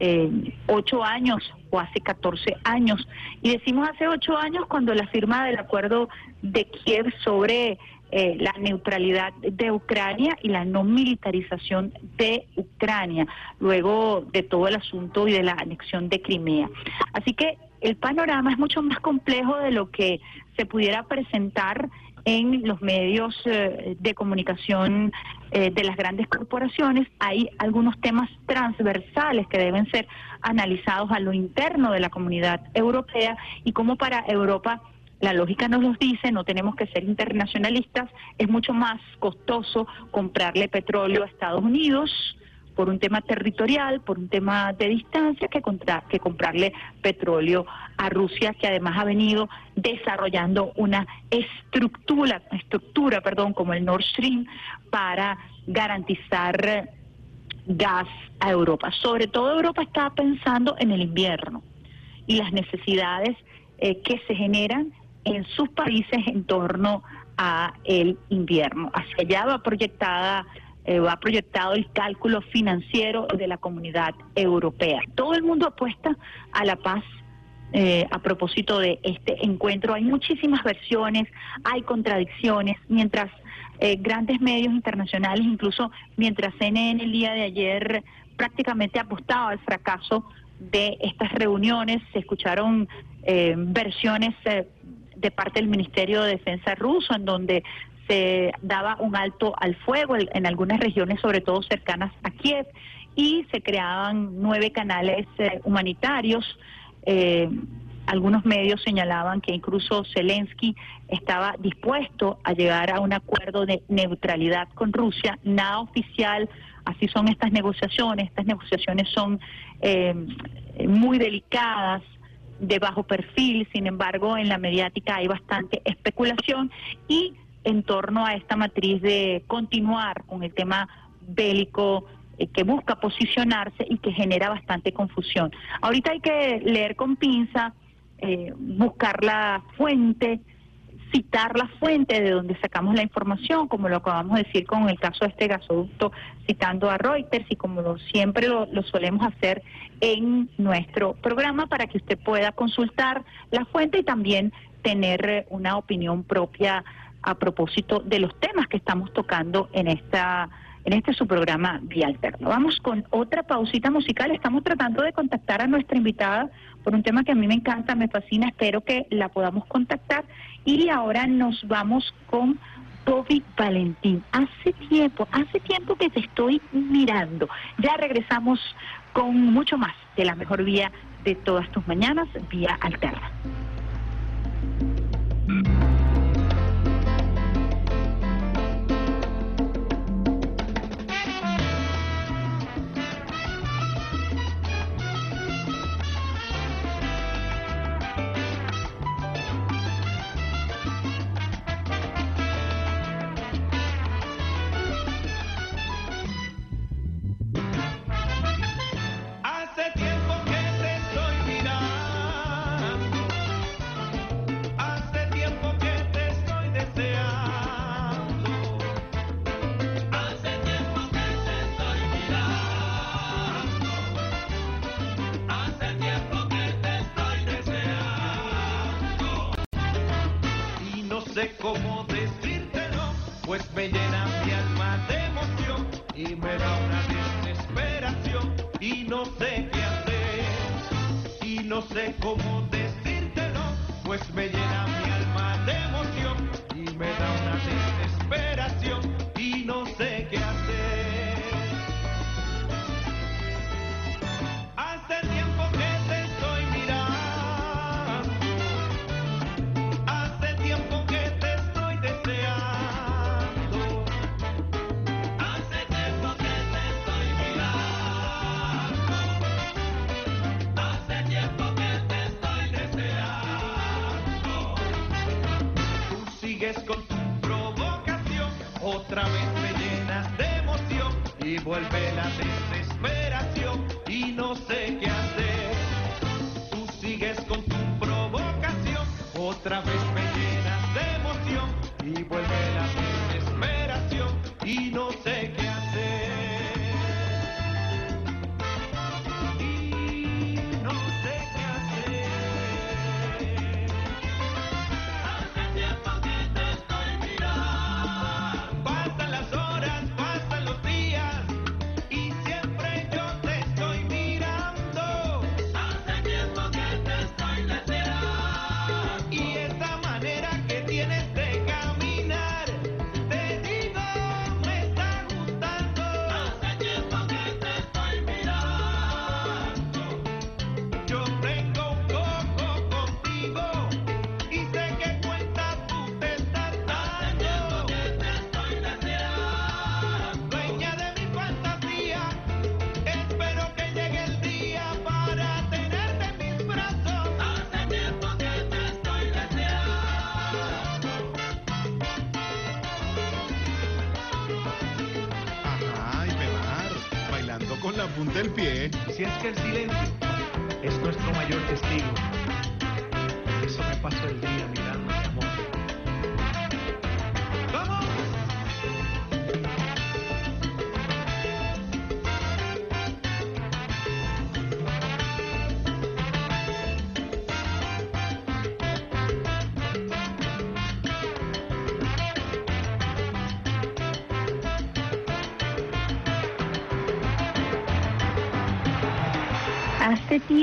eh, ocho años o hace 14 años. Y decimos hace ocho años cuando la firma del acuerdo de Kiev sobre eh, la neutralidad de Ucrania y la no militarización de Ucrania, luego de todo el asunto y de la anexión de Crimea. Así que el panorama es mucho más complejo de lo que se pudiera presentar en los medios eh, de comunicación eh, de las grandes corporaciones. Hay algunos temas transversales que deben ser analizados a lo interno de la comunidad europea y como para Europa la lógica nos los dice, no tenemos que ser internacionalistas, es mucho más costoso comprarle petróleo a Estados Unidos por un tema territorial, por un tema de distancia, que, contra- que comprarle petróleo a Rusia, que además ha venido desarrollando una estructura, estructura perdón, como el Nord Stream, para garantizar gas a Europa. Sobre todo Europa está pensando en el invierno y las necesidades eh, que se generan en sus países en torno a el invierno. Hacia allá va proyectada eh, va proyectado el cálculo financiero de la comunidad europea. Todo el mundo apuesta a la paz eh, a propósito de este encuentro. Hay muchísimas versiones, hay contradicciones, mientras eh, grandes medios internacionales, incluso mientras CNN el día de ayer prácticamente apostaba al fracaso de estas reuniones, se escucharon eh, versiones eh, de parte del Ministerio de Defensa ruso en donde se daba un alto al fuego en, algunas regiones, sobre todo cercanas a Kiev, y se creaban nueve canales eh, humanitarios. Eh, algunos medios señalaban que incluso Zelensky estaba dispuesto a llegar a un acuerdo de neutralidad con Rusia, nada oficial, así son estas negociaciones, estas negociaciones son eh, muy delicadas, de bajo perfil, sin embargo en la mediática hay bastante especulación y en torno a esta matriz de continuar con el tema bélico eh, que busca posicionarse y que genera bastante confusión. Ahorita hay que leer con pinza, eh, buscar la fuente, citar la fuente de donde sacamos la información, como lo acabamos de decir con el caso de este gasoducto, citando a Reuters y como siempre lo, lo solemos hacer en nuestro programa para que usted pueda consultar la fuente y también tener eh, una opinión propia a propósito de los temas que estamos tocando en esta en este su programa Vía Alterna. Vamos con otra pausita musical. Estamos tratando de contactar a nuestra invitada por un tema que a mí me encanta, me fascina. Espero que la podamos contactar. Y ahora nos vamos con Bobby Valentín. Hace tiempo, hace tiempo que te estoy mirando. Ya regresamos con mucho más de la mejor vía de todas tus mañanas, Vía Alterna. Vez me llenas de emoción y vuelve la desesperación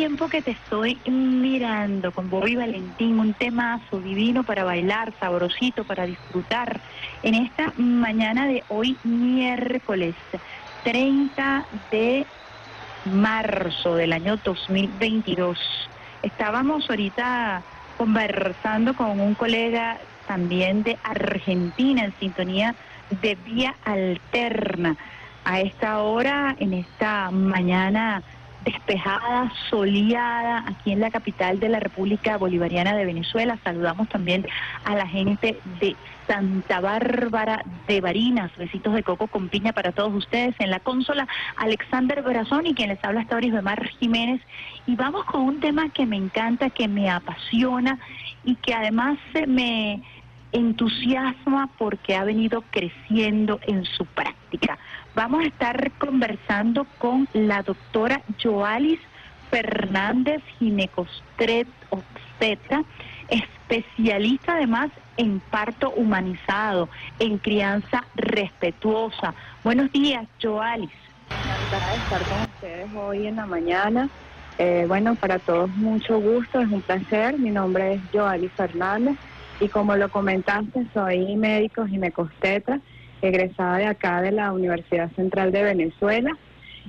tiempo que te estoy mirando con Bobby Valentín, un temazo divino para bailar, sabrosito para disfrutar. En esta mañana de hoy, miércoles 30 de marzo del año 2022. Estábamos ahorita conversando con un colega también de Argentina en sintonía de vía alterna. A esta hora, en esta mañana despejada, soleada, aquí en la capital de la República Bolivariana de Venezuela. Saludamos también a la gente de Santa Bárbara de Barinas. Besitos de coco con piña para todos ustedes. En la consola, Alexander Brazón y quien les habla hasta ahora es Mar Jiménez. Y vamos con un tema que me encanta, que me apasiona y que además me entusiasma porque ha venido creciendo en su práctica. Vamos a estar conversando con la doctora Joalis Fernández Ginecostret Obstetra, especialista además en parto humanizado, en crianza respetuosa. Buenos días, Joalis. Encantada de estar con ustedes hoy en la mañana. Eh, bueno, para todos mucho gusto, es un placer. Mi nombre es Joalis Fernández y como lo comentaste, soy médico ginecostetra, egresada de acá de la Universidad Central de Venezuela.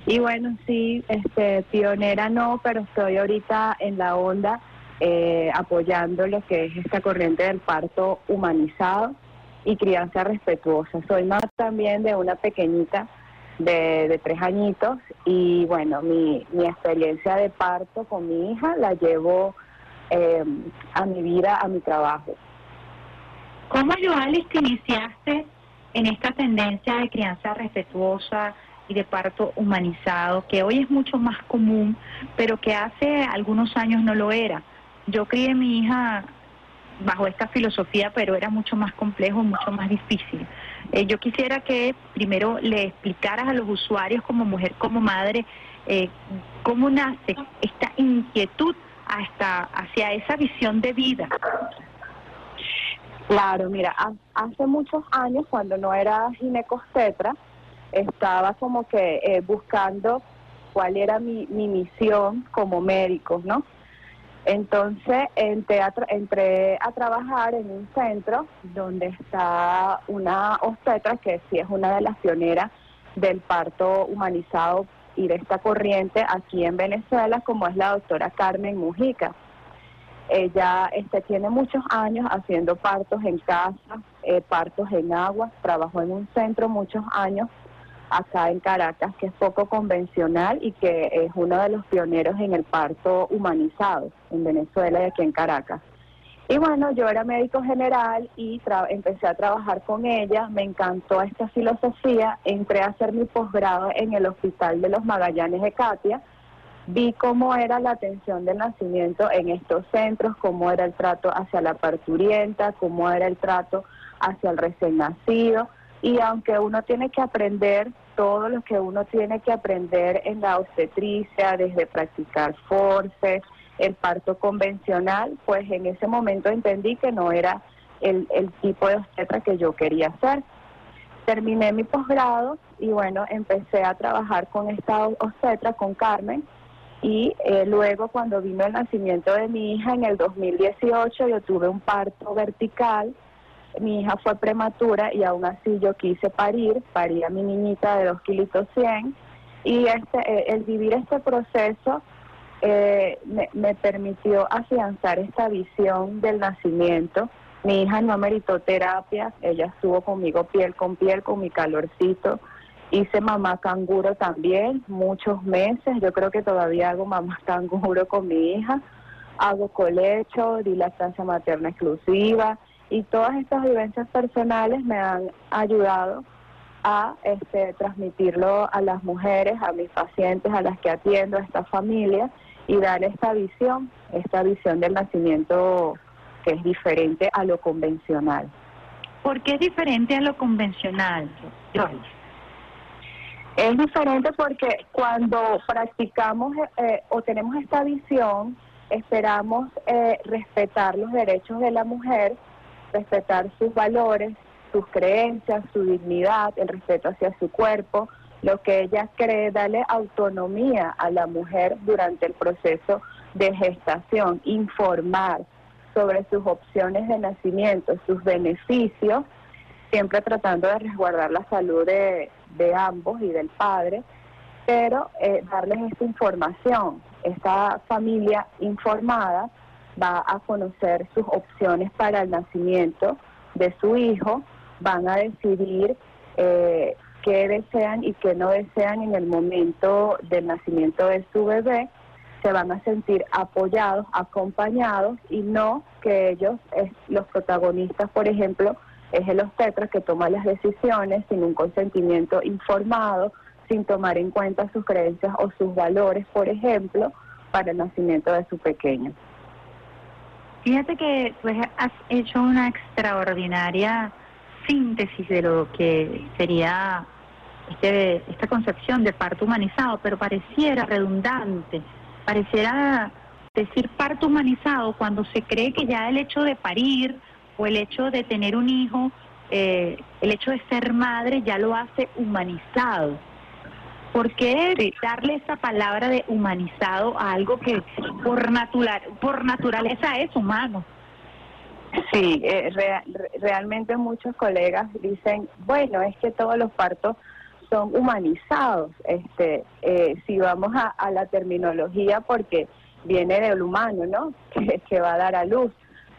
Y bueno, sí, este, pionera no, pero estoy ahorita en la onda eh, apoyando lo que es esta corriente del parto humanizado y crianza respetuosa. Soy más también de una pequeñita de, tres añitos y bueno, mi, experiencia de parto con mi hija la llevo eh, a mi vida, a mi trabajo. ¿Cómo, Joalis, te iniciaste en esta tendencia de crianza respetuosa y de parto humanizado, que hoy es mucho más común, pero que hace algunos años no lo era? Yo crié a mi hija bajo esta filosofía, pero era mucho más complejo, mucho más difícil. Eh, yo quisiera que primero le explicaras a los usuarios como mujer, como madre, eh, cómo nace esta inquietud hasta hacia esa visión de vida. Claro, mira, ha- hace muchos años cuando no era ginecostetra, estaba como que eh, buscando cuál era mi, mi misión como médico, ¿no? Entonces entré a, tra- entré a trabajar en un centro donde está una obstetra que sí es una de las pioneras del parto humanizado y de esta corriente aquí en Venezuela, como es la doctora Carmen Mujica. Ella este, tiene muchos años haciendo partos en casa, eh, partos en agua, trabajó en un centro muchos años acá en Caracas, que es poco convencional y que es uno de los pioneros en el parto humanizado en Venezuela y aquí en Caracas. Y bueno, yo era médico general y tra- empecé a trabajar con ella, me encantó esta filosofía, entré a hacer mi posgrado en el Hospital de los Magallanes de Catia, vi cómo era la atención del nacimiento en estos centros, cómo era el trato hacia la parturienta, cómo era el trato hacia el recién nacido. Y aunque uno tiene que aprender todo lo que uno tiene que aprender en la obstetricia, desde practicar force, el parto convencional, pues en ese momento entendí que no era el, el tipo de obstetra que yo quería hacer. Terminé mi posgrado y bueno, empecé a trabajar con esta obstetra, con Carmen, y eh, luego cuando vino el nacimiento de mi hija en el 2018 yo tuve un parto vertical, mi hija fue prematura y aún así yo quise parir, parí a mi niñita de 2 kilitos 100 y este, eh, el vivir este proceso eh, me, me permitió afianzar esta visión del nacimiento. Mi hija no meritó terapia, ella estuvo conmigo piel con piel, con mi calorcito. Hice mamá canguro también, muchos meses. Yo creo que todavía hago mamá <laughs> canguro con mi hija. Hago colecho, di lactancia materna exclusiva y todas estas vivencias personales me han ayudado a este, transmitirlo a las mujeres, a mis pacientes, a las que atiendo, a esta familia y dar esta visión, esta visión del nacimiento que es diferente a lo convencional. ¿Por qué es diferente a lo convencional, Joyce? Es diferente porque cuando practicamos eh, o tenemos esta visión, esperamos eh, respetar los derechos de la mujer, respetar sus valores, sus creencias, su dignidad, el respeto hacia su cuerpo, lo que ella cree, darle autonomía a la mujer durante el proceso de gestación, informar sobre sus opciones de nacimiento, sus beneficios, siempre tratando de resguardar la salud de, de ambos y del padre, pero eh, darles esta información. Esta familia informada va a conocer sus opciones para el nacimiento de su hijo, van a decidir eh, qué desean y qué no desean en el momento del nacimiento de su bebé, se van a sentir apoyados, acompañados y no que ellos, es, los protagonistas, por ejemplo, es el obstetra que toma las decisiones sin un consentimiento informado, sin tomar en cuenta sus creencias o sus valores, por ejemplo, para el nacimiento de su pequeño. Fíjate que pues, has hecho una extraordinaria síntesis de lo que sería este, esta concepción de parto humanizado, pero pareciera redundante, pareciera decir parto humanizado cuando se cree que ya el hecho de parir o el hecho de tener un hijo, eh, el hecho de ser madre ya lo hace humanizado. ¿Por qué darle esa palabra de humanizado a algo que por, natural, por naturaleza es humano? Sí, eh, re- realmente muchos colegas dicen, bueno, es que todos los partos son humanizados. Este, eh, si vamos a, a la terminología, porque viene del humano, ¿no? <laughs> Que, que va a dar a luz.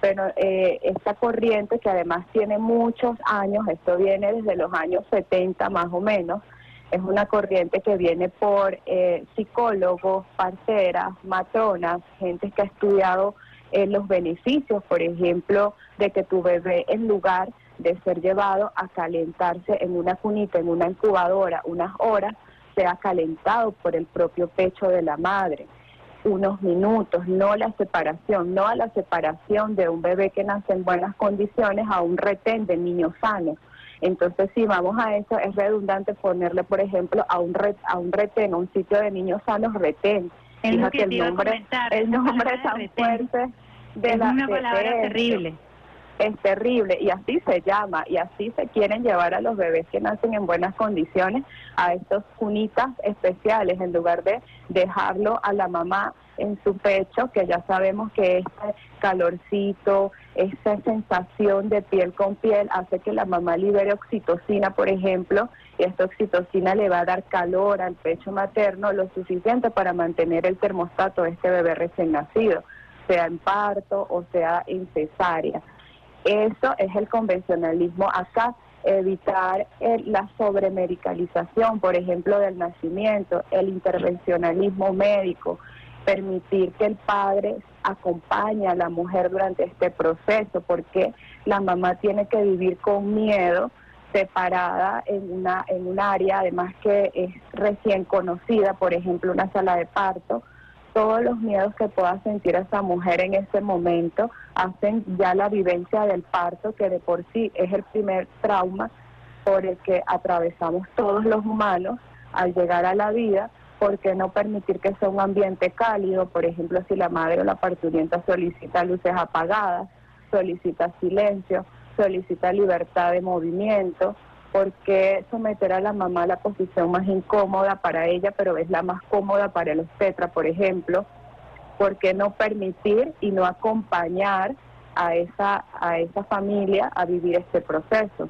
Pero eh, esta corriente, que además tiene muchos años, esto viene desde los años 70 más o menos, es una corriente que viene por eh, psicólogos, parceras, matronas, gente que ha estudiado eh, los beneficios, por ejemplo, de que tu bebé en lugar de ser llevado a calentarse en una cunita, en una incubadora, unas horas, sea calentado por el propio pecho de la madre unos minutos, no la separación, no a la separación de un bebé que nace en buenas condiciones a un retén de niños sanos. Entonces, si vamos a eso, es redundante ponerle, por ejemplo, a un, re- a un retén, a un sitio de niños sanos, retén. Es lo Fíjate que el nombre, el nombre tan retén. fuerte de es la una palabra de terrible. Es terrible y así se llama y así se quieren llevar a los bebés que nacen en buenas condiciones a estos cunitas especiales en lugar de dejarlo a la mamá en su pecho que ya sabemos que este calorcito, esa sensación de piel con piel hace que la mamá libere oxitocina, por ejemplo, y esta oxitocina le va a dar calor al pecho materno lo suficiente para mantener el termostato de este bebé recién nacido, sea en parto o sea en cesárea. Eso es el convencionalismo acá, evitar el- la sobremedicalización, por ejemplo, del nacimiento, el intervencionalismo médico, permitir que el padre acompañe a la mujer durante este proceso, porque la mamá tiene que vivir con miedo separada en una en un área además que es recién conocida, por ejemplo, una sala de parto, todos los miedos que pueda sentir esa mujer en ese momento hacen ya la vivencia del parto, que de por sí es el primer trauma por el que atravesamos todos los humanos al llegar a la vida, ¿por qué no permitir que sea un ambiente cálido? Por ejemplo, si la madre o la parturienta solicita luces apagadas, solicita silencio, solicita libertad de movimiento, ¿por qué someter a la mamá a la posición más incómoda para ella, pero es la más cómoda para el obstetra, por ejemplo? ¿Por qué no permitir y no acompañar a esa, a esa familia a vivir este proceso?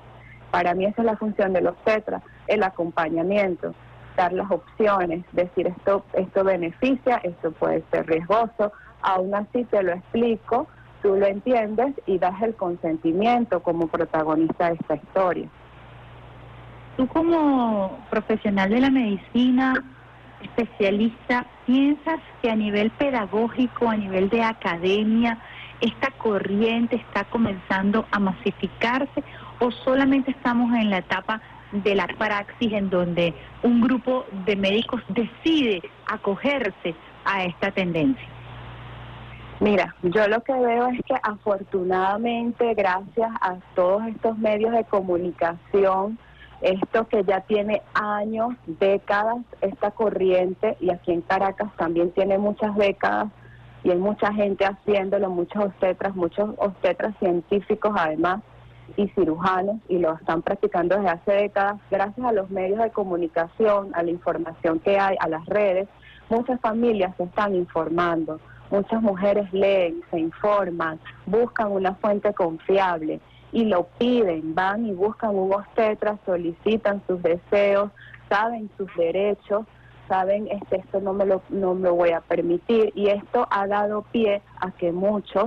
Para mí esa es la función del obstetra, el acompañamiento, dar las opciones, decir esto, esto beneficia, esto puede ser riesgoso, aún así te lo explico, tú lo entiendes y das el consentimiento como protagonista de esta historia. Tú como profesional de la medicina, especialista, ¿piensas que a nivel pedagógico, a nivel de academia, esta corriente está comenzando a masificarse o solamente estamos en la etapa de la praxis en donde un grupo de médicos decide acogerse a esta tendencia? Mira, yo lo que veo es que afortunadamente, gracias a todos estos medios de comunicación, esto que ya tiene años, décadas, esta corriente, y aquí en Caracas también tiene muchas décadas, y hay mucha gente haciéndolo, muchos obstetras, muchos obstetras científicos además, y cirujanos, y lo están practicando desde hace décadas, gracias a los medios de comunicación, a la información que hay, a las redes, muchas familias se están informando. Muchas mujeres leen, se informan, buscan una fuente confiable y lo piden, van y buscan un obstetra, solicitan sus deseos, saben sus derechos, saben este esto no me lo no me lo voy a permitir. Y esto ha dado pie a que muchos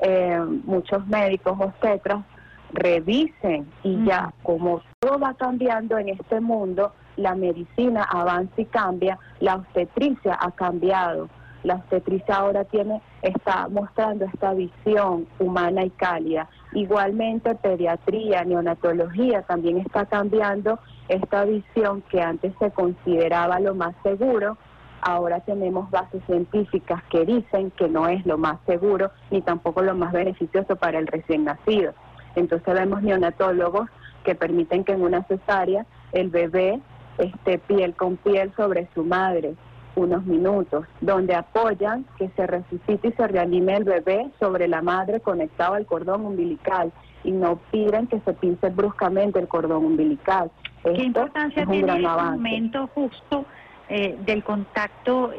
eh, muchos médicos obstetras revisen y ya como todo va cambiando en este mundo, la medicina avanza y cambia, la obstetricia ha cambiado. La obstetricia ahora tiene, está mostrando esta visión humana y cálida. Igualmente pediatría, neonatología también está cambiando esta visión que antes se consideraba lo más seguro. Ahora tenemos bases científicas que dicen que no es lo más seguro ni tampoco lo más beneficioso para el recién nacido. Entonces vemos neonatólogos que permiten que en una cesárea el bebé esté piel con piel sobre su madre unos minutos, donde apoyan que se resucite y se reanime el bebé sobre la madre conectado al cordón umbilical y no piden que se pince bruscamente el cordón umbilical. ¿Qué importancia es un tiene avance. momento justo eh, del contacto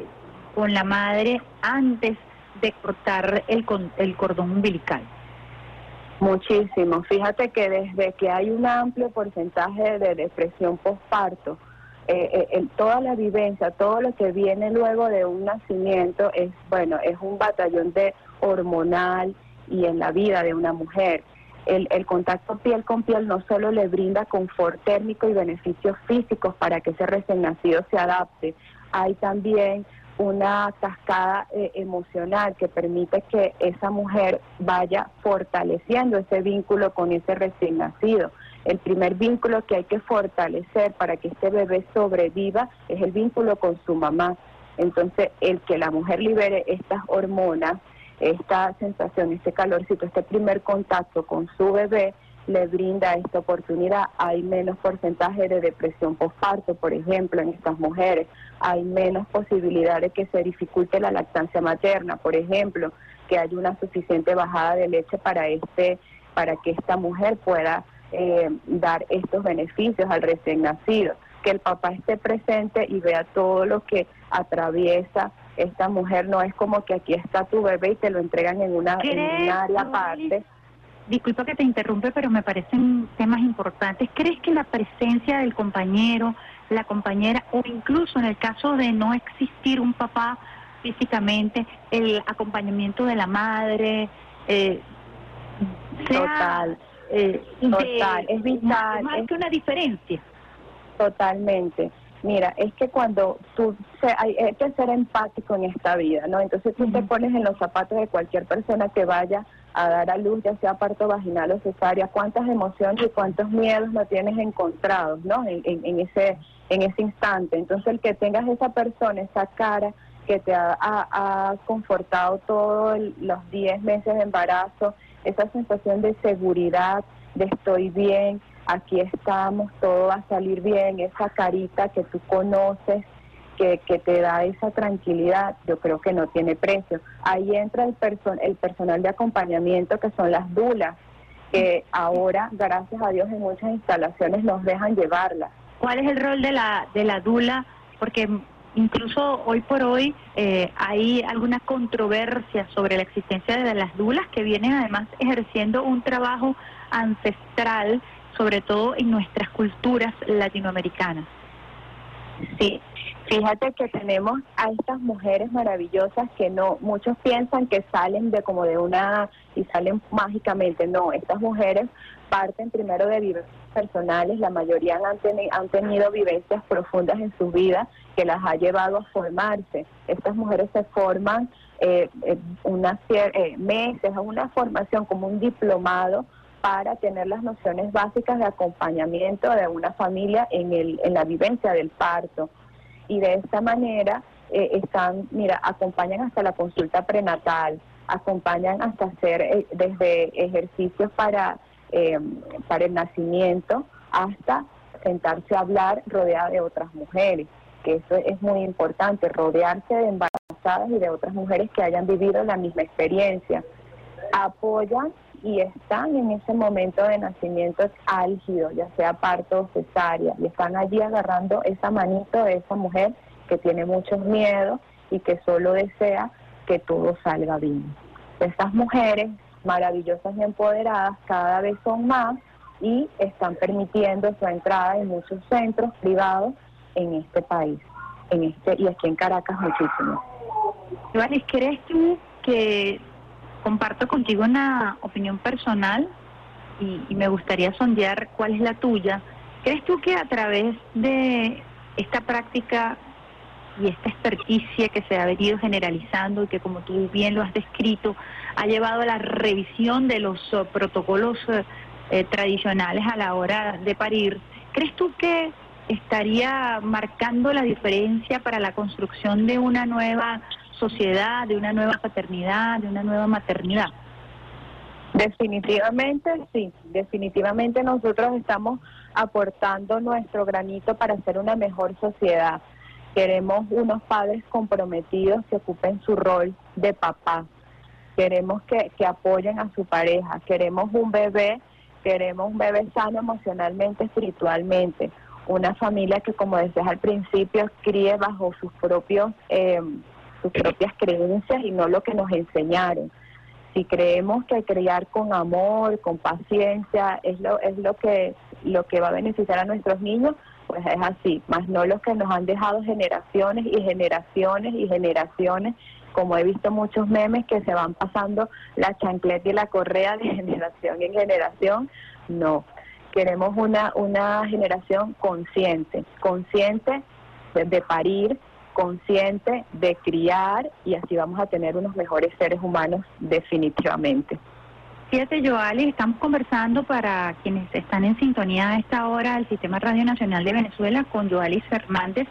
con la madre antes de cortar el, con- el cordón umbilical? Muchísimo. Fíjate que desde que hay un amplio porcentaje de depresión postparto, eh, eh, toda la vivencia, todo lo que viene luego de un nacimiento es, bueno, es un batallón de hormonal y en la vida de una mujer. El, el contacto piel con piel no solo le brinda confort térmico y beneficios físicos para que ese recién nacido se adapte, hay también una cascada eh, emocional que permite que esa mujer vaya fortaleciendo ese vínculo con ese recién nacido. El primer vínculo que hay que fortalecer para que este bebé sobreviva es el vínculo con su mamá. Entonces, el que la mujer libere estas hormonas, esta sensación, este calorcito, este primer contacto con su bebé, le brinda esta oportunidad. Hay menos porcentaje de depresión postparto, por ejemplo, en estas mujeres. Hay menos posibilidad de que se dificulte la lactancia materna, por ejemplo, que haya una suficiente bajada de leche para este, para que esta mujer pueda eh, dar estos beneficios al recién nacido. Que el papá esté presente y vea todo lo que atraviesa esta mujer. No es como que aquí está tu bebé y te lo entregan en una, en ¿Crees, un área aparte. Disculpa que te interrumpe, pero me parecen temas importantes. ¿Crees que la presencia del compañero, la compañera, o incluso en el caso de no existir un papá físicamente, el acompañamiento de la madre, eh, sea, Total. Eh, Total, de- es vital, Más es- que una diferencia. Totalmente. Mira, es que cuando tú, se- hay, hay que ser empático en esta vida, ¿no? Entonces tú te pones en los zapatos de cualquier persona que vaya a dar a luz, ya sea parto vaginal o cesárea, cuántas emociones y cuántos miedos no tienes encontrados, ¿no? En, en- en ese en ese instante. Entonces el que tengas esa persona, esa cara que te ha, ha- ha confortado todos los 10 meses de embarazo, esa sensación de seguridad, de estoy bien, aquí estamos, todo va a salir bien, esa carita que tú conoces, que, que te da esa tranquilidad, yo creo que no tiene precio. Ahí entra el, perso- el personal de acompañamiento que son las dulas, que ahora, gracias a Dios, en muchas instalaciones nos dejan llevarlas. ¿Cuál es el rol de la, de la dula? Porque incluso hoy por hoy eh, hay alguna controversia sobre la existencia de las dulas que vienen además ejerciendo un trabajo ancestral, sobre todo en nuestras culturas latinoamericanas. Sí, fíjate que tenemos a estas mujeres maravillosas que no, muchos piensan que salen de como de una y salen mágicamente. No, estas mujeres parten primero de vivencias personales, la mayoría han, teni- han tenido vivencias profundas en su vida que las ha llevado a formarse. Estas mujeres se forman eh, una cier- eh, meses, una formación como un diplomado para tener las nociones básicas de acompañamiento de una familia en, el, en la vivencia del parto. Y de esta manera eh, están, mira, acompañan hasta la consulta prenatal, acompañan hasta hacer eh, desde ejercicios para, eh, para el nacimiento hasta sentarse a hablar rodeada de otras mujeres, que eso es muy importante, rodearse de embarazadas y de otras mujeres que hayan vivido la misma experiencia. Apoyan y están en ese momento de nacimiento álgido, ya sea parto o cesárea, y están allí agarrando esa manito de esa mujer que tiene muchos miedos y que solo desea que todo salga bien. Estas mujeres maravillosas y empoderadas cada vez son más y están permitiendo su entrada en muchos centros privados en este país, en este y aquí en Caracas muchísimo. Iván, ¿crees tú que comparto contigo una opinión personal y, y me gustaría sondear cuál es la tuya? ¿Crees tú que a través de esta práctica y esta experticia que se ha venido generalizando y que como tú bien lo has descrito, ha llevado a la revisión de los eh, protocolos eh, eh, tradicionales a la hora de parir, ¿crees tú que estaría marcando la diferencia para la construcción de una nueva sociedad, de una nueva paternidad, de una nueva maternidad? Definitivamente sí, definitivamente nosotros estamos aportando nuestro granito para hacer una mejor sociedad. Queremos unos padres comprometidos que ocupen su rol de papá. Queremos que, que apoyen a su pareja. Queremos un bebé, queremos un bebé sano emocionalmente, espiritualmente. Una familia que, como decías al principio, críe bajo sus propios eh, sus propias creencias y no lo que nos enseñaron. Si creemos que criar con amor, con paciencia es lo es lo que lo que va a beneficiar a nuestros niños, pues es así, más no los que nos han dejado generaciones y generaciones y generaciones, como he visto muchos memes que se van pasando la chancleta y la correa de <laughs> generación en generación, no. Queremos una una generación consciente, consciente de, parir, consciente de criar y así vamos a tener unos mejores seres humanos definitivamente. Fíjate, Joali, estamos conversando para quienes están en sintonía a esta hora del Sistema Radio Nacional de Venezuela con Joalis Fernández,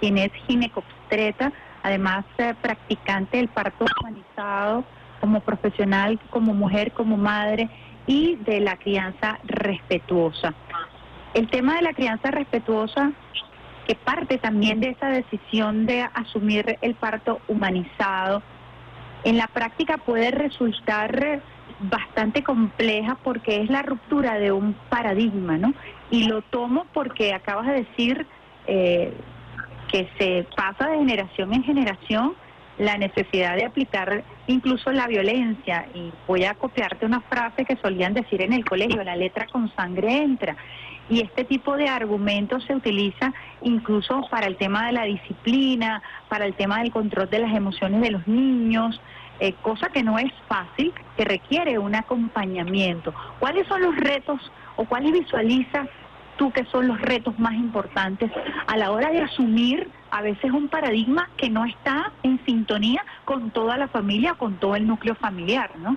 quien es ginecobstreta, además eh, practicante del parto humanizado, como profesional, como mujer, como madre y de la crianza respetuosa. El tema de la crianza respetuosa que parte también de esa decisión de asumir el parto humanizado, en la práctica puede resultar bastante compleja porque es la ruptura de un paradigma, ¿no? Y lo tomo porque acabas de decir eh, que se pasa de generación en generación la necesidad de aplicar incluso la violencia. Y voy a copiarte una frase que solían decir en el colegio, la letra con sangre entra. Y este tipo de argumentos se utiliza incluso para el tema de la disciplina, para el tema del control de las emociones de los niños, eh, cosa que no es fácil, que requiere un acompañamiento. ¿Cuáles son los retos o cuáles visualizas tú que son los retos más importantes a la hora de asumir a veces un paradigma que no está en sintonía con toda la familia, con todo el núcleo familiar, ¿no?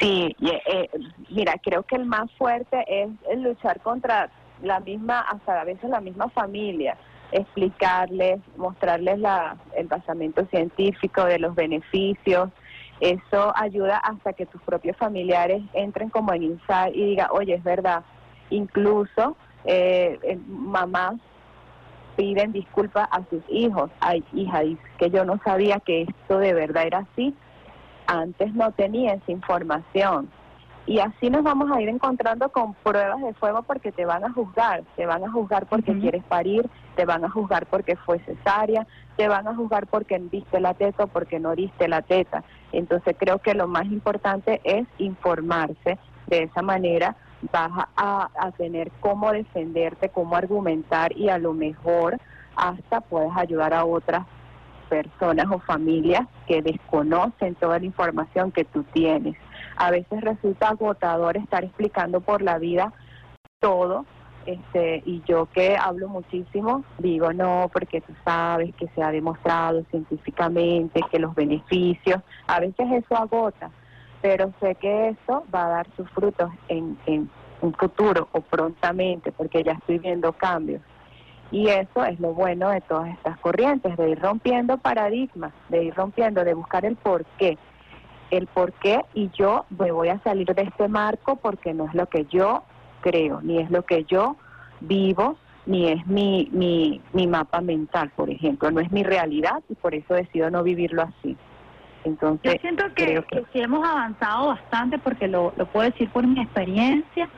Sí, y, eh, mira, creo que el más fuerte es luchar contra la misma, hasta a veces la misma familia, explicarles, mostrarles la, el basamento científico de los beneficios. Eso ayuda hasta que tus propios familiares entren como en insight y digan, oye, es verdad. Incluso eh, eh, mamás piden disculpas a sus hijos. Ay, hija, dice que yo no sabía que esto de verdad era así. Antes no tenía esa información. Y así nos vamos a ir encontrando con pruebas de fuego porque te van a juzgar, te van a juzgar porque quieres parir, te van a juzgar porque fue cesárea, te van a juzgar porque diste la teta o porque no diste la teta. Entonces creo que lo más importante es informarse. De esa manera vas a, tener cómo defenderte, cómo argumentar y a lo mejor hasta puedes ayudar a otras personas o familias que desconocen toda la información que tú tienes. A veces resulta agotador estar explicando por la vida todo, este, y yo que hablo muchísimo, digo no, porque tú sabes que se ha demostrado científicamente que los beneficios, a veces eso agota, pero sé que eso va a dar sus frutos en, en un futuro o prontamente, porque ya estoy viendo cambios. Y eso es lo bueno de todas estas corrientes, de ir rompiendo paradigmas, de ir rompiendo, de buscar el por qué. El por qué y yo me voy a salir de este marco porque no es lo que yo creo, ni es lo que yo vivo, ni es mi, mi, mi mapa mental, por ejemplo, no es mi realidad y por eso decido no vivirlo así. Entonces, Yo siento que, que sí hemos avanzado bastante porque lo, lo puedo decir por mi experiencia.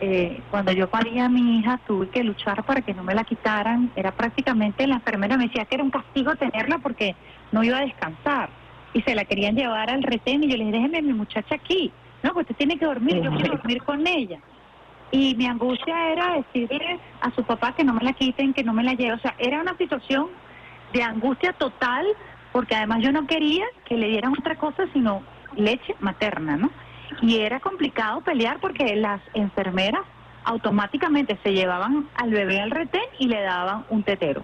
Eh, cuando yo parí a mi hija tuve que luchar para que no me la quitaran. Era prácticamente la enfermera me decía que era un castigo tenerla porque no iba a descansar. Y se la querían llevar al retén y yo les dije, déjeme a mi muchacha aquí. No, pues usted tiene que dormir, yo quiero dormir con ella. Y mi angustia era decirle a su papá que no me la quiten, que no me la lleve. O sea, era una situación de angustia total porque además yo no quería que le dieran otra cosa sino leche materna, ¿no? Y era complicado pelear porque las enfermeras automáticamente se llevaban al bebé al retén y le daban un tetero,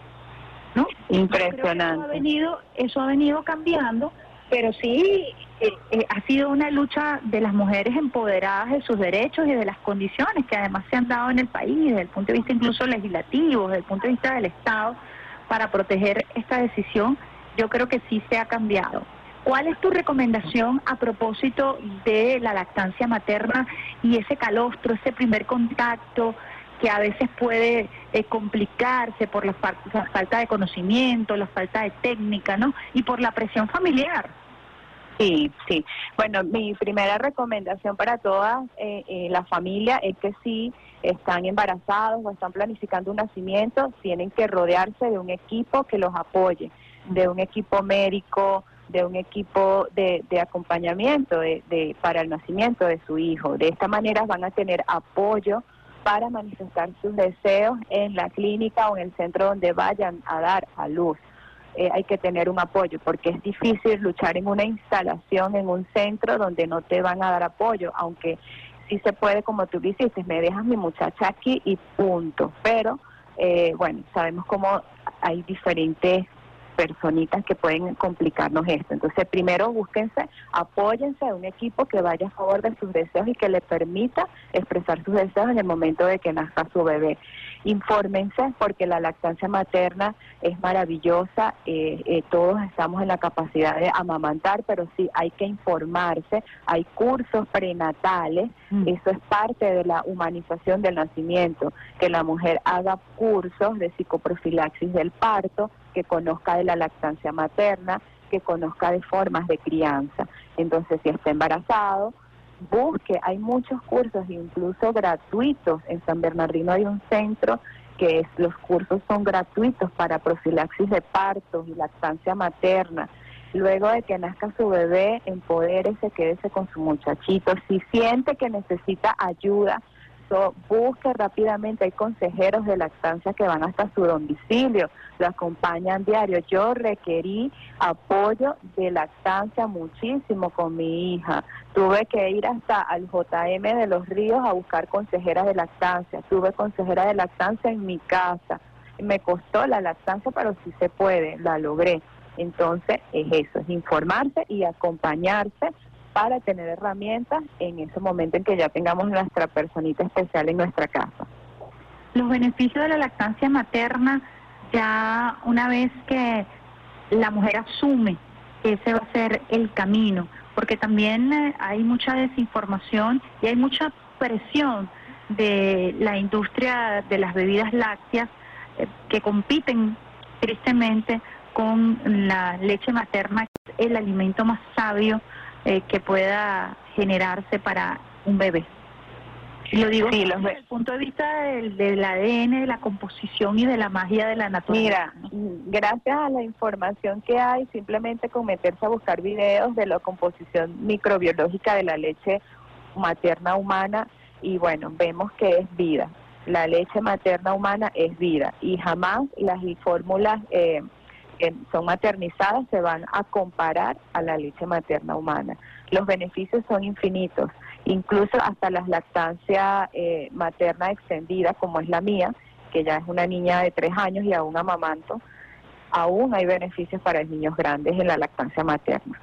¿no? Impresionante. Eso ha venido, eso ha venido cambiando, pero sí eh, eh, ha sido una lucha de las mujeres empoderadas de sus derechos y de las condiciones que además se han dado en el país, desde el punto de vista incluso legislativo, desde el punto de vista del Estado, para proteger esta decisión, yo creo que sí se ha cambiado. ¿Cuál es tu recomendación a propósito de la lactancia materna y ese calostro, ese primer contacto que a veces puede eh, complicarse por la, la falta de conocimiento, la falta de técnica, ¿no? Y por la presión familiar. Sí, sí. Bueno, mi primera recomendación para todas eh, eh, la familia es que si están embarazados o están planificando un nacimiento, tienen que rodearse de un equipo que los apoye, de un equipo médico, de un equipo de, de acompañamiento de, de- para el nacimiento de su hijo. De esta manera van a tener apoyo para manifestar sus deseos en la clínica o en el centro donde vayan a dar a luz eh, hay que tener un apoyo, porque es difícil luchar en una instalación, en un centro donde no te van a dar apoyo, aunque sí se puede, como tú dices, me dejas mi muchacha aquí y punto. Pero, eh, bueno, sabemos cómo hay diferentes personitas que pueden complicarnos esto. Entonces, primero búsquense, apóyense a un equipo que vaya a favor de sus deseos y que le permita expresar sus deseos en el momento de que nazca su bebé. Infórmense porque la lactancia materna es maravillosa, eh, eh, todos estamos en la capacidad de amamantar, pero sí hay que informarse, hay cursos prenatales, eso es parte de la humanización del nacimiento, que la mujer haga cursos de psicoprofilaxis del parto, que conozca de la lactancia materna, que conozca de formas de crianza. Entonces, si está embarazado, busque, hay muchos cursos, incluso gratuitos. En San Bernardino hay un centro que es, los cursos son gratuitos para profilaxis de partos y lactancia materna. Luego de que nazca su bebé, empodérese, quédese con su muchachito. Si siente que necesita ayuda, so- busque rápidamente, hay consejeros de lactancia que van hasta su domicilio, lo acompañan diario. Yo requerí apoyo de lactancia muchísimo con mi hija. Tuve que ir hasta al JM de los Ríos a buscar consejeras de lactancia. Tuve consejera de lactancia en mi casa. Me costó la lactancia, pero sí se puede, la logré. Entonces es eso, es informarse y acompañarse para tener herramientas en ese momento en que ya tengamos nuestra personita especial en nuestra casa. Los beneficios de la lactancia materna, ya una vez que la mujer asume que ese va a ser el camino, porque también eh, hay mucha desinformación y hay mucha presión de la industria de las bebidas lácteas eh, que compiten tristemente con la leche materna, que es el alimento más sabio eh, que pueda generarse para un bebé. Lo digo Sí, desde el punto de vista del, del ADN, de la composición y de la magia de la naturaleza. Mira, gracias a la información que hay, simplemente con meterse a buscar videos de la composición microbiológica de la leche materna humana y bueno, vemos que es vida. La leche materna humana es vida y jamás las fórmulas eh, que son maternizadas se van a comparar a la leche materna humana. Los beneficios son infinitos, incluso hasta las lactancia eh, materna extendida, como es la mía, que ya es una niña de tres años y aún amamanto, aún hay beneficios para los niños grandes en la lactancia materna.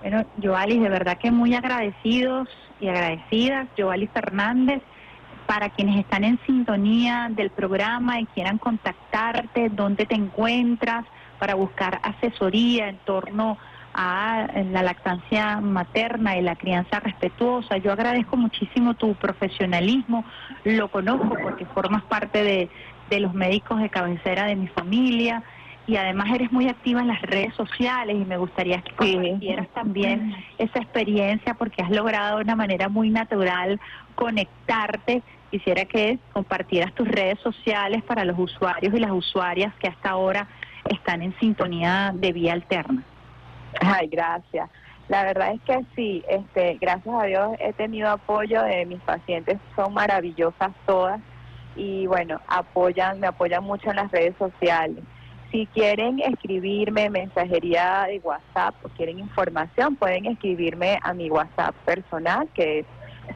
Bueno, Joalis, de verdad que muy agradecidos y agradecidas. Joalis Fernández, para quienes están en sintonía del programa y quieran contactarte, dónde te encuentras para buscar asesoría en torno a la lactancia materna y la crianza respetuosa. Yo agradezco muchísimo tu profesionalismo, lo conozco porque formas parte de, de los médicos de cabecera de mi familia y además eres muy activa en las redes sociales y me gustaría que compartieras también esa experiencia porque has logrado de una manera muy natural conectarte. Quisiera que compartieras tus redes sociales para los usuarios y las usuarias que hasta ahora están en sintonía de vía alterna. Ay, gracias. La verdad es que sí, este, gracias a Dios he tenido apoyo de mis pacientes, son maravillosas todas y bueno, apoyan, me apoyan mucho en las redes sociales. Si quieren escribirme mensajería de WhatsApp o quieren información, pueden escribirme a mi WhatsApp personal que es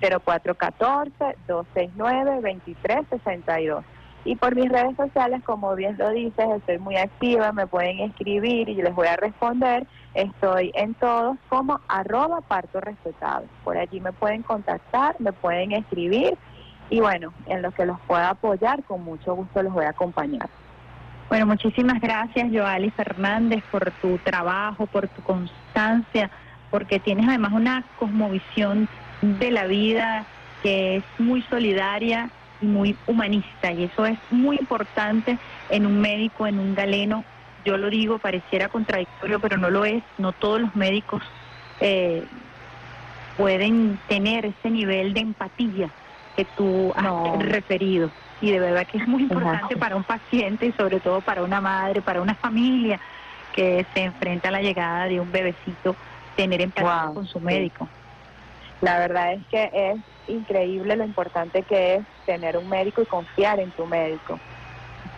0414-269-2362. Y por mis redes sociales, como bien lo dices, estoy muy activa, me pueden escribir y les voy a responder. Estoy en todos como arroba parto respetado. Por allí me pueden contactar, me pueden escribir y bueno, en lo que los pueda apoyar, con mucho gusto los voy a acompañar. Bueno, muchísimas gracias, Joali Fernández, por tu trabajo, por tu constancia, porque tienes además una cosmovisión de la vida que es muy solidaria y muy humanista, y eso es muy importante en un médico, en un galeno. Yo lo digo, pareciera contradictorio, pero no lo es. No todos los médicos eh, pueden tener ese nivel de empatía que tú has referido. Y de verdad que es muy importante para un paciente y sobre todo para una madre, para una familia que se enfrenta a la llegada de un bebecito, tener empatía Wow, con su médico. La verdad es que es increíble lo importante que es tener un médico y confiar en tu médico.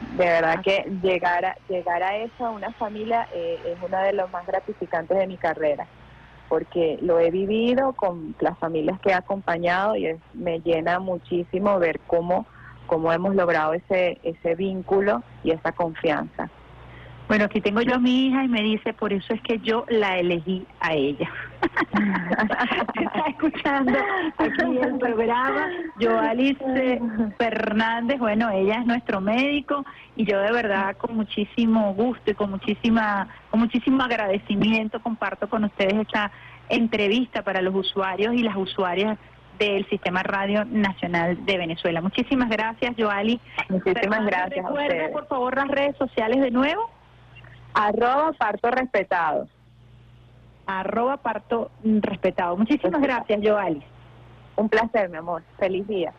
De verdad que llegar a, llegar a eso, a una familia, eh, es uno de los más gratificantes de mi carrera, porque lo he vivido con las familias que he acompañado y es- me llena muchísimo ver cómo, cómo hemos logrado ese, ese vínculo y esa confianza. Bueno, aquí tengo yo a mi hija y me dice, por eso es que yo la elegí a ella. <laughs> Está escuchando aquí el programa. Yo, Alice Fernández, bueno, ella es nuestro médico y yo de verdad con muchísimo gusto y con muchísima, con muchísimo agradecimiento comparto con ustedes esta entrevista para los usuarios y las usuarias del Sistema Radio Nacional de Venezuela. Muchísimas gracias, Joali. Muchísimas Fernández, gracias Recuerda, por favor, las redes sociales de nuevo. Arroba parto respetado. Arroba parto respetado. Muchísimas gracias, Joali. Un placer, mi amor. Feliz día.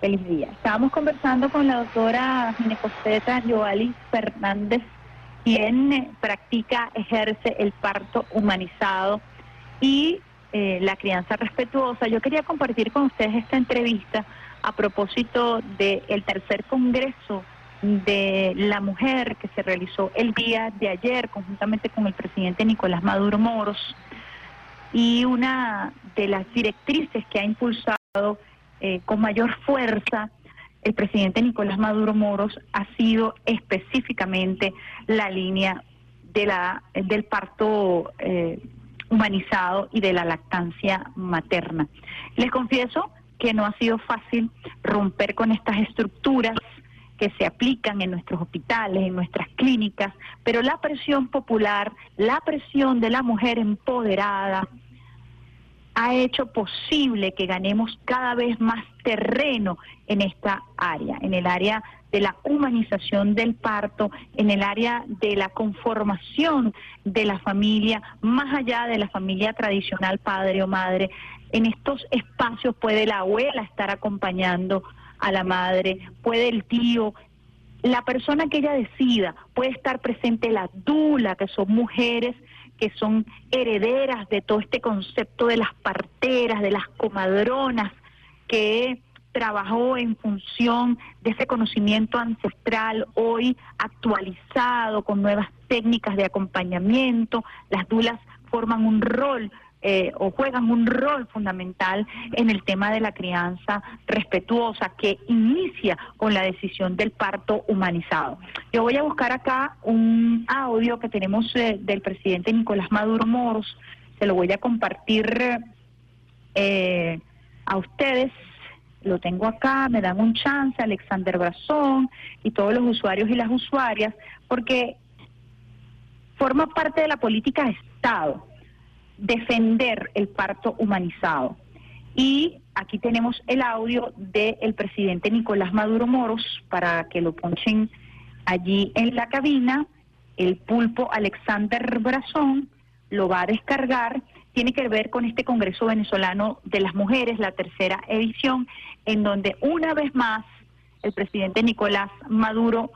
Feliz día. Estábamos conversando con la doctora ginecosteta Joali Fernández, quien eh, practica, ejerce el parto humanizado y eh, la crianza respetuosa. Yo quería compartir con ustedes esta entrevista a propósito del tercer congreso de la mujer que se realizó el día de ayer conjuntamente con el presidente Nicolás Maduro Moros y una de las directrices que ha impulsado eh, con mayor fuerza el presidente Nicolás Maduro Moros ha sido específicamente la línea de la del parto eh, humanizado y de la lactancia materna. Les confieso que no ha sido fácil romper con estas estructuras que se aplican en nuestros hospitales, en nuestras clínicas, pero la presión popular, la presión de la mujer empoderada, ha hecho posible que ganemos cada vez más terreno en esta área, en el área de la humanización del parto, en el área de la conformación de la familia, más allá de la familia tradicional, padre o madre. En estos espacios puede la abuela estar acompañando a la madre, puede el tío, la persona que ella decida, puede estar presente la dula, que son mujeres que son herederas de todo este concepto de las parteras, de las comadronas, que trabajó en función de ese conocimiento ancestral hoy actualizado con nuevas técnicas de acompañamiento. Las dulas forman un rol eh, o juegan un rol fundamental en el tema de la crianza respetuosa que inicia con la decisión del parto humanizado. Yo voy a buscar acá un audio que tenemos eh, del presidente Nicolás Maduro Moros. se lo voy a compartir eh, a ustedes. Lo tengo acá, me dan un chance, Alexander Brazón y todos los usuarios y las usuarias, porque forma parte de la política de Estado defender el parto humanizado. Y aquí tenemos el audio del presidente Nicolás Maduro Moros para que lo ponchen allí en la cabina. El pulpo Alexander Brazón lo va a descargar. Tiene que ver con este Congreso Venezolano de las Mujeres, la tercera edición, en donde una vez más el presidente Nicolás Maduro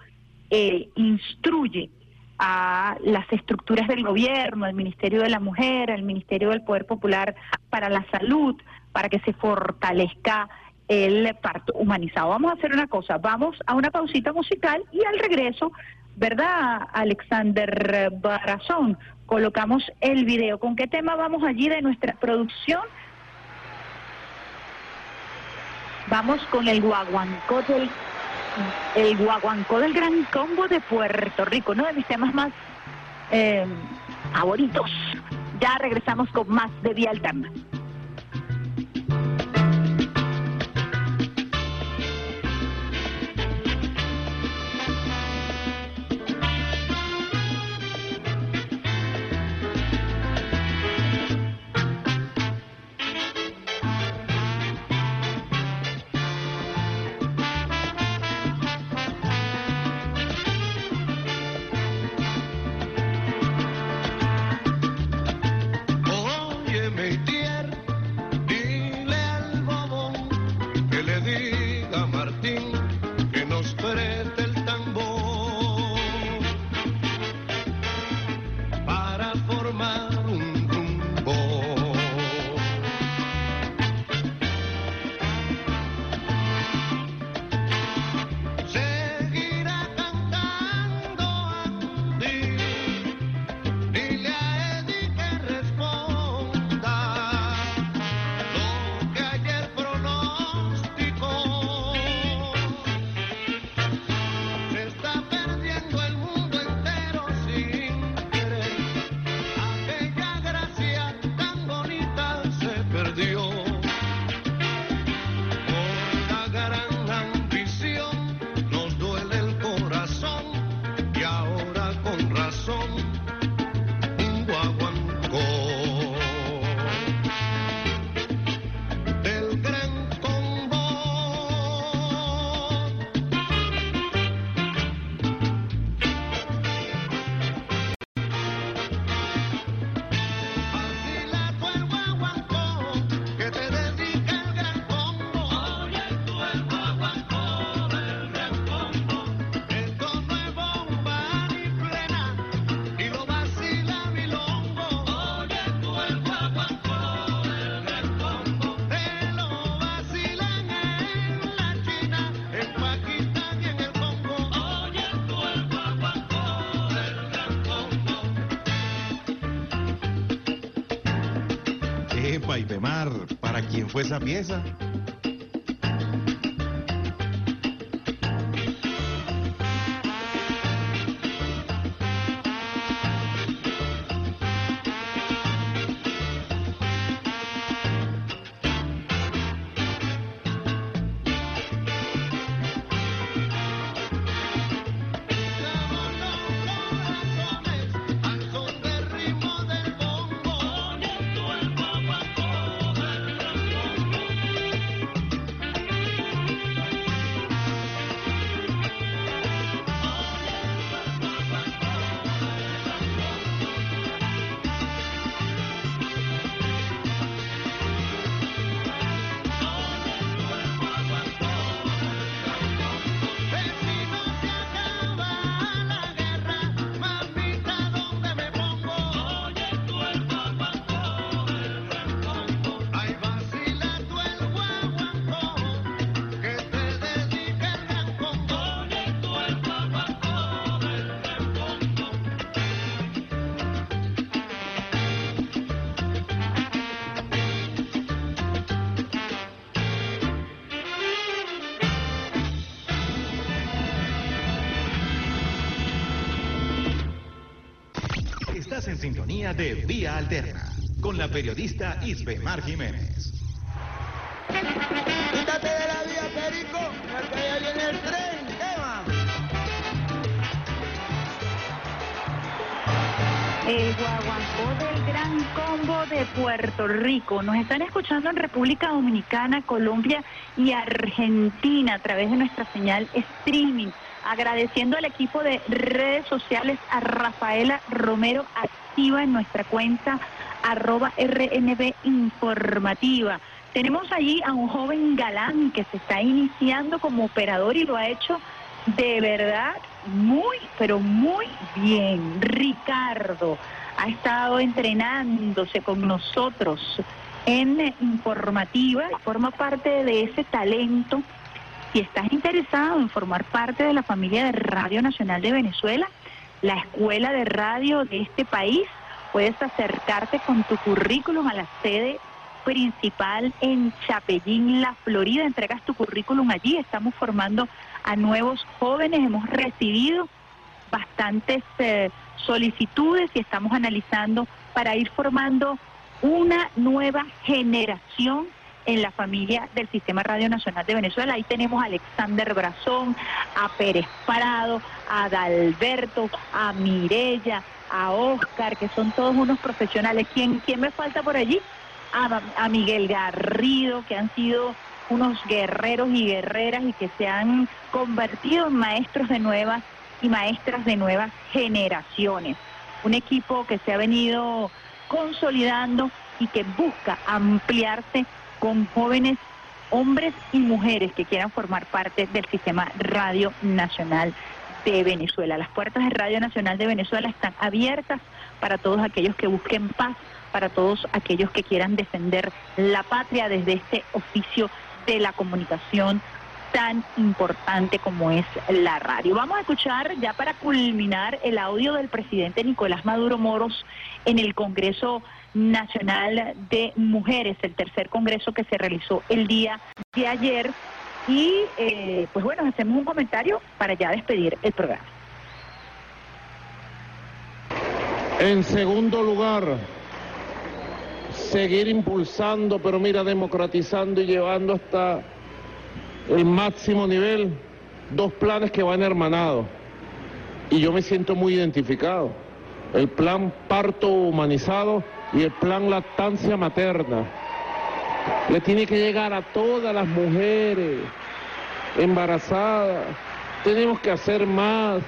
eh, instruye a las estructuras del gobierno, al Ministerio de la Mujer, al Ministerio del Poder Popular para la Salud, para que se fortalezca el parto humanizado. Vamos a hacer una cosa, vamos a una pausita musical y al regreso, ¿verdad, Alexander Barazón? Colocamos el video. ¿Con qué tema vamos allí de nuestra producción? Vamos con el guaguancó del el guaguancó del Gran Combo de Puerto Rico, uno de mis temas más eh, favoritos. Ya regresamos con más de Vía Alterna. Esa pieza? Estás en sintonía de Vía Alterna. con la periodista Isbemar Jiménez. Quítate de la vía, Perico, porque ya viene el tren, tema. El guaguancó del Gran Combo de Puerto Rico. Nos están escuchando en República Dominicana, Colombia y Argentina a través de nuestra señal streaming. Agradeciendo al equipo de redes sociales, a Rafaela Romero, activa en nuestra cuenta arroba RNB Informativa. Tenemos allí a un joven galán que se está iniciando como operador y lo ha hecho de verdad muy, pero muy bien. Ricardo ha estado entrenándose con nosotros en informativa, forma parte de ese talento. Si estás interesado en formar parte de la familia de Radio Nacional de Venezuela, la escuela de radio de este país, puedes acercarte con tu currículum a la sede principal en Chapellín, La Florida. Entregas tu currículum allí. Estamos formando a nuevos jóvenes. Hemos recibido bastantes eh, solicitudes y estamos analizando para ir formando una nueva generación en la familia del Sistema Radio Nacional de Venezuela. Ahí tenemos a Alexander Brazón, a Pérez Parado, a Adalberto, a Mirella, a Oscar, que son todos unos profesionales. ¿Quién, quién me falta por allí? A Miguel Garrido, que han sido unos guerreros y guerreras y que se han convertido en maestros de nuevas y maestras de nuevas generaciones. Un equipo que se ha venido consolidando y que busca ampliarse con jóvenes hombres y mujeres que quieran formar parte del sistema Radio Nacional de Venezuela. Las puertas de Radio Nacional de Venezuela están abiertas para todos aquellos que busquen paz, para todos aquellos que quieran defender la patria desde este oficio de la comunicación tan importante como es la radio. Vamos a escuchar ya para culminar el audio del presidente Nicolás Maduro Moros en el Congreso Nacional de Mujeres, el tercer congreso que se realizó el día de ayer. Y eh, pues bueno, hacemos un comentario para ya despedir el programa. En segundo lugar, seguir impulsando, pero mira, democratizando y llevando hasta el máximo nivel dos planes que van hermanados. Y yo me siento muy identificado. El plan parto humanizado y el plan lactancia materna. Le tiene que llegar a todas las mujeres embarazadas. Tenemos que hacer más